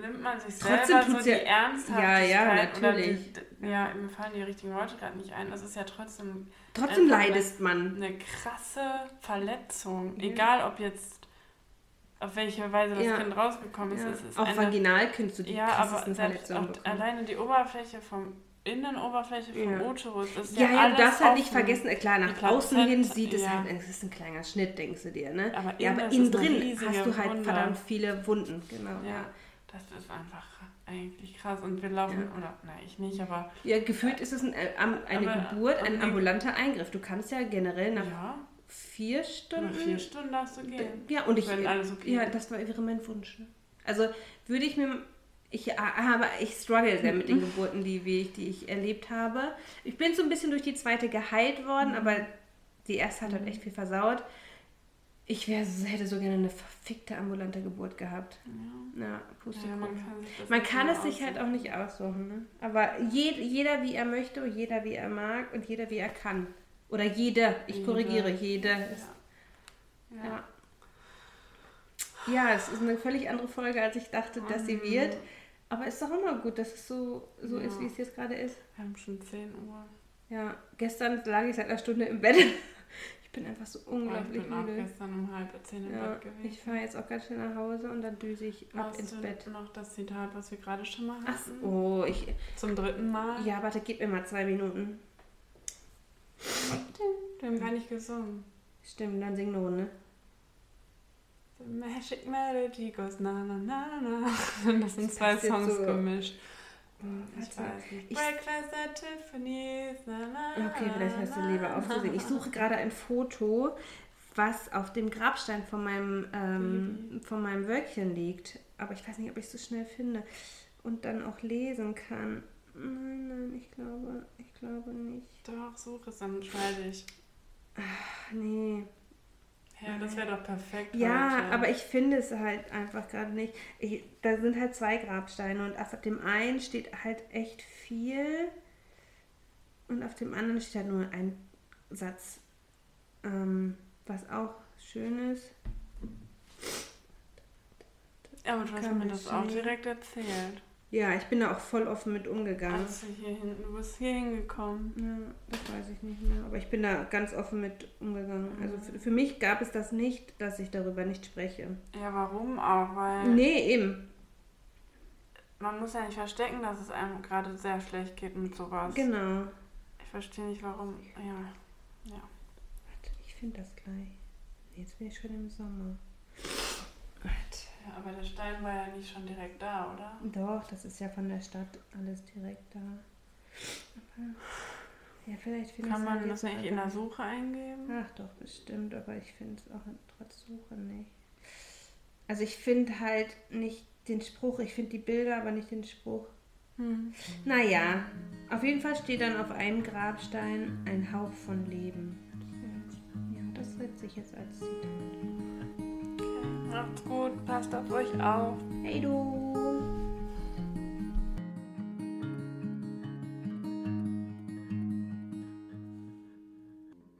[SPEAKER 1] nimmt man sich
[SPEAKER 3] Trotzdem
[SPEAKER 1] selber so die
[SPEAKER 3] ja-
[SPEAKER 1] Ernsthaftigkeit.
[SPEAKER 3] Ja, ja, natürlich.
[SPEAKER 1] die, ja, mir fallen die richtigen Worte gerade nicht ein. Das ist ja trotzdem
[SPEAKER 3] Trotzdem leidest man.
[SPEAKER 1] eine krasse Verletzung.
[SPEAKER 3] Mhm.
[SPEAKER 1] Egal, ob jetzt, auf welche Weise das
[SPEAKER 3] Ja.
[SPEAKER 1] Kind rausgekommen ist.
[SPEAKER 3] Ja.
[SPEAKER 1] Ist
[SPEAKER 3] Auch
[SPEAKER 1] eine,
[SPEAKER 3] vaginal könntest du die
[SPEAKER 1] ja,
[SPEAKER 3] krassesten
[SPEAKER 1] selbst
[SPEAKER 3] Verletzungen
[SPEAKER 1] alleine die Oberfläche vom Innenoberfläche vom
[SPEAKER 3] Ja.
[SPEAKER 1] Uterus ist
[SPEAKER 3] Ja,
[SPEAKER 1] ja,
[SPEAKER 3] ja, du darfst halt nicht vergessen, äh, klar, nach außen hin sieht es
[SPEAKER 1] ja.
[SPEAKER 3] halt, es ist ein kleiner Schnitt, denkst du dir, ne?
[SPEAKER 1] Aber
[SPEAKER 3] ja,
[SPEAKER 1] innen
[SPEAKER 3] aber innen drin hast du halt
[SPEAKER 1] Wunde.
[SPEAKER 3] verdammt viele Wunden, genau. Ja.
[SPEAKER 1] Das ist einfach eigentlich krass. Und wir laufen,
[SPEAKER 3] Ja.
[SPEAKER 1] oder, na, ich nicht, aber
[SPEAKER 3] Ja, gefühlt ist es ein, äh, eine
[SPEAKER 1] Aber-
[SPEAKER 3] Geburt, ein ambulanter Eingriff. Du kannst ja generell nach
[SPEAKER 1] ja,
[SPEAKER 3] vier Stunden.
[SPEAKER 1] nach vier Stunden darfst du gehen.
[SPEAKER 3] Ja, und ich.
[SPEAKER 1] Wenn alles okay
[SPEAKER 3] ja, das war, wäre mein Wunsch. Ne? Also würde ich mir. Ich äh, habe, ich struggle sehr mit den Geburten, die, wie ich, die ich erlebt habe. Ich bin so ein bisschen durch die zweite geheilt worden, aber die erste hat halt echt viel versaut. Ich wär, hätte so gerne eine verfickte ambulante Geburt gehabt.
[SPEAKER 1] Ja.
[SPEAKER 3] Ja,
[SPEAKER 1] Ja, man kann sich
[SPEAKER 3] Man kann es sich halt auch nicht aussuchen. Ne? Aber jed, jeder wie er möchte, und jeder wie er mag und jeder wie er kann. Oder jede, ich
[SPEAKER 1] Jede.
[SPEAKER 3] korrigiere, jede.
[SPEAKER 1] Ja.
[SPEAKER 3] ja. ja, es ist eine völlig andere Folge, als ich dachte, dass sie wird. Aber es ist doch immer gut, dass es so, so ist, wie es jetzt gerade ist.
[SPEAKER 1] Wir haben schon 10 Uhr.
[SPEAKER 3] Ja, gestern lag ich seit einer Stunde im Bett. Ich bin einfach so
[SPEAKER 1] ich
[SPEAKER 3] unglaublich
[SPEAKER 1] bin auch
[SPEAKER 3] müde.
[SPEAKER 1] gestern um halb zehn im
[SPEAKER 3] Ja,
[SPEAKER 1] Bett gewesen.
[SPEAKER 3] ich fahre jetzt auch ganz schnell nach Hause und dann düse ich ab
[SPEAKER 1] Hast
[SPEAKER 3] ins
[SPEAKER 1] du
[SPEAKER 3] Bett.
[SPEAKER 1] noch das Zitat, was wir gerade schon mal hatten?
[SPEAKER 3] Ach, oh, ich,
[SPEAKER 1] Zum dritten Mal?
[SPEAKER 3] ja, warte, gib mir mal zwei Minuten.
[SPEAKER 1] Wir haben gar nicht gesungen.
[SPEAKER 3] Stimmt, dann sing nur, ne?
[SPEAKER 1] The Magic Melody goes na na na na. Das sind zwei Songs
[SPEAKER 3] so.
[SPEAKER 1] gemischt. Nicht.
[SPEAKER 3] Ich-
[SPEAKER 1] Breakfast at Tiffany's.
[SPEAKER 3] Okay, vielleicht hörst du lieber auf zu singen. Ich suche gerade ein Foto, was auf dem Grabstein von meinem, ähm, von meinem Wölkchen liegt. Aber ich weiß nicht, ob ich es so schnell finde und dann auch lesen kann. Nein, nein, ich glaube, ich glaube nicht.
[SPEAKER 1] Doch, such es, dann schreibe ich.
[SPEAKER 3] Ach, nee.
[SPEAKER 1] Ja, das wäre doch perfekt.
[SPEAKER 3] Ja,
[SPEAKER 1] heute.
[SPEAKER 3] aber ich finde es halt einfach gerade nicht. Ich, da sind halt zwei Grabsteine und auf dem einen steht halt echt viel und auf dem anderen steht halt nur ein Satz. Ähm, was auch schön ist.
[SPEAKER 1] Aber du hast mir
[SPEAKER 3] man
[SPEAKER 1] das auch direkt erzählt.
[SPEAKER 3] Ja, ich bin da auch voll offen mit umgegangen.
[SPEAKER 1] Als du hier hinten, du bist hier hingekommen.
[SPEAKER 3] Ja, das weiß ich nicht mehr. Aber ich bin da ganz offen mit umgegangen. Also für, für mich gab es das nicht, dass ich darüber nicht spreche.
[SPEAKER 1] Ja, warum auch? Weil
[SPEAKER 3] Nee, eben.
[SPEAKER 1] man muss ja nicht verstecken, dass es einem gerade sehr schlecht geht mit sowas.
[SPEAKER 3] Genau.
[SPEAKER 1] Ich verstehe nicht, warum. Ja. Ja.
[SPEAKER 3] Warte, ich finde das gleich. Jetzt bin ich schon im Sommer.
[SPEAKER 1] Ja, aber der Stein war ja nicht schon direkt da, oder?
[SPEAKER 3] Doch, das ist ja von der Stadt alles direkt da. Aber, ja, vielleicht finde
[SPEAKER 1] Kann man das nicht in der Suche eingeben?
[SPEAKER 3] Ach doch, bestimmt, aber ich finde es auch trotz Suche nicht. Also ich finde halt nicht den Spruch, ich finde die Bilder, aber nicht den Spruch.
[SPEAKER 1] Hm.
[SPEAKER 3] Naja, auf jeden Fall steht dann auf einem Grabstein ein Hauch von Leben. Ja, das setze ich jetzt als Zitat.
[SPEAKER 1] Macht's gut, passt auf euch auf.
[SPEAKER 3] Hey du!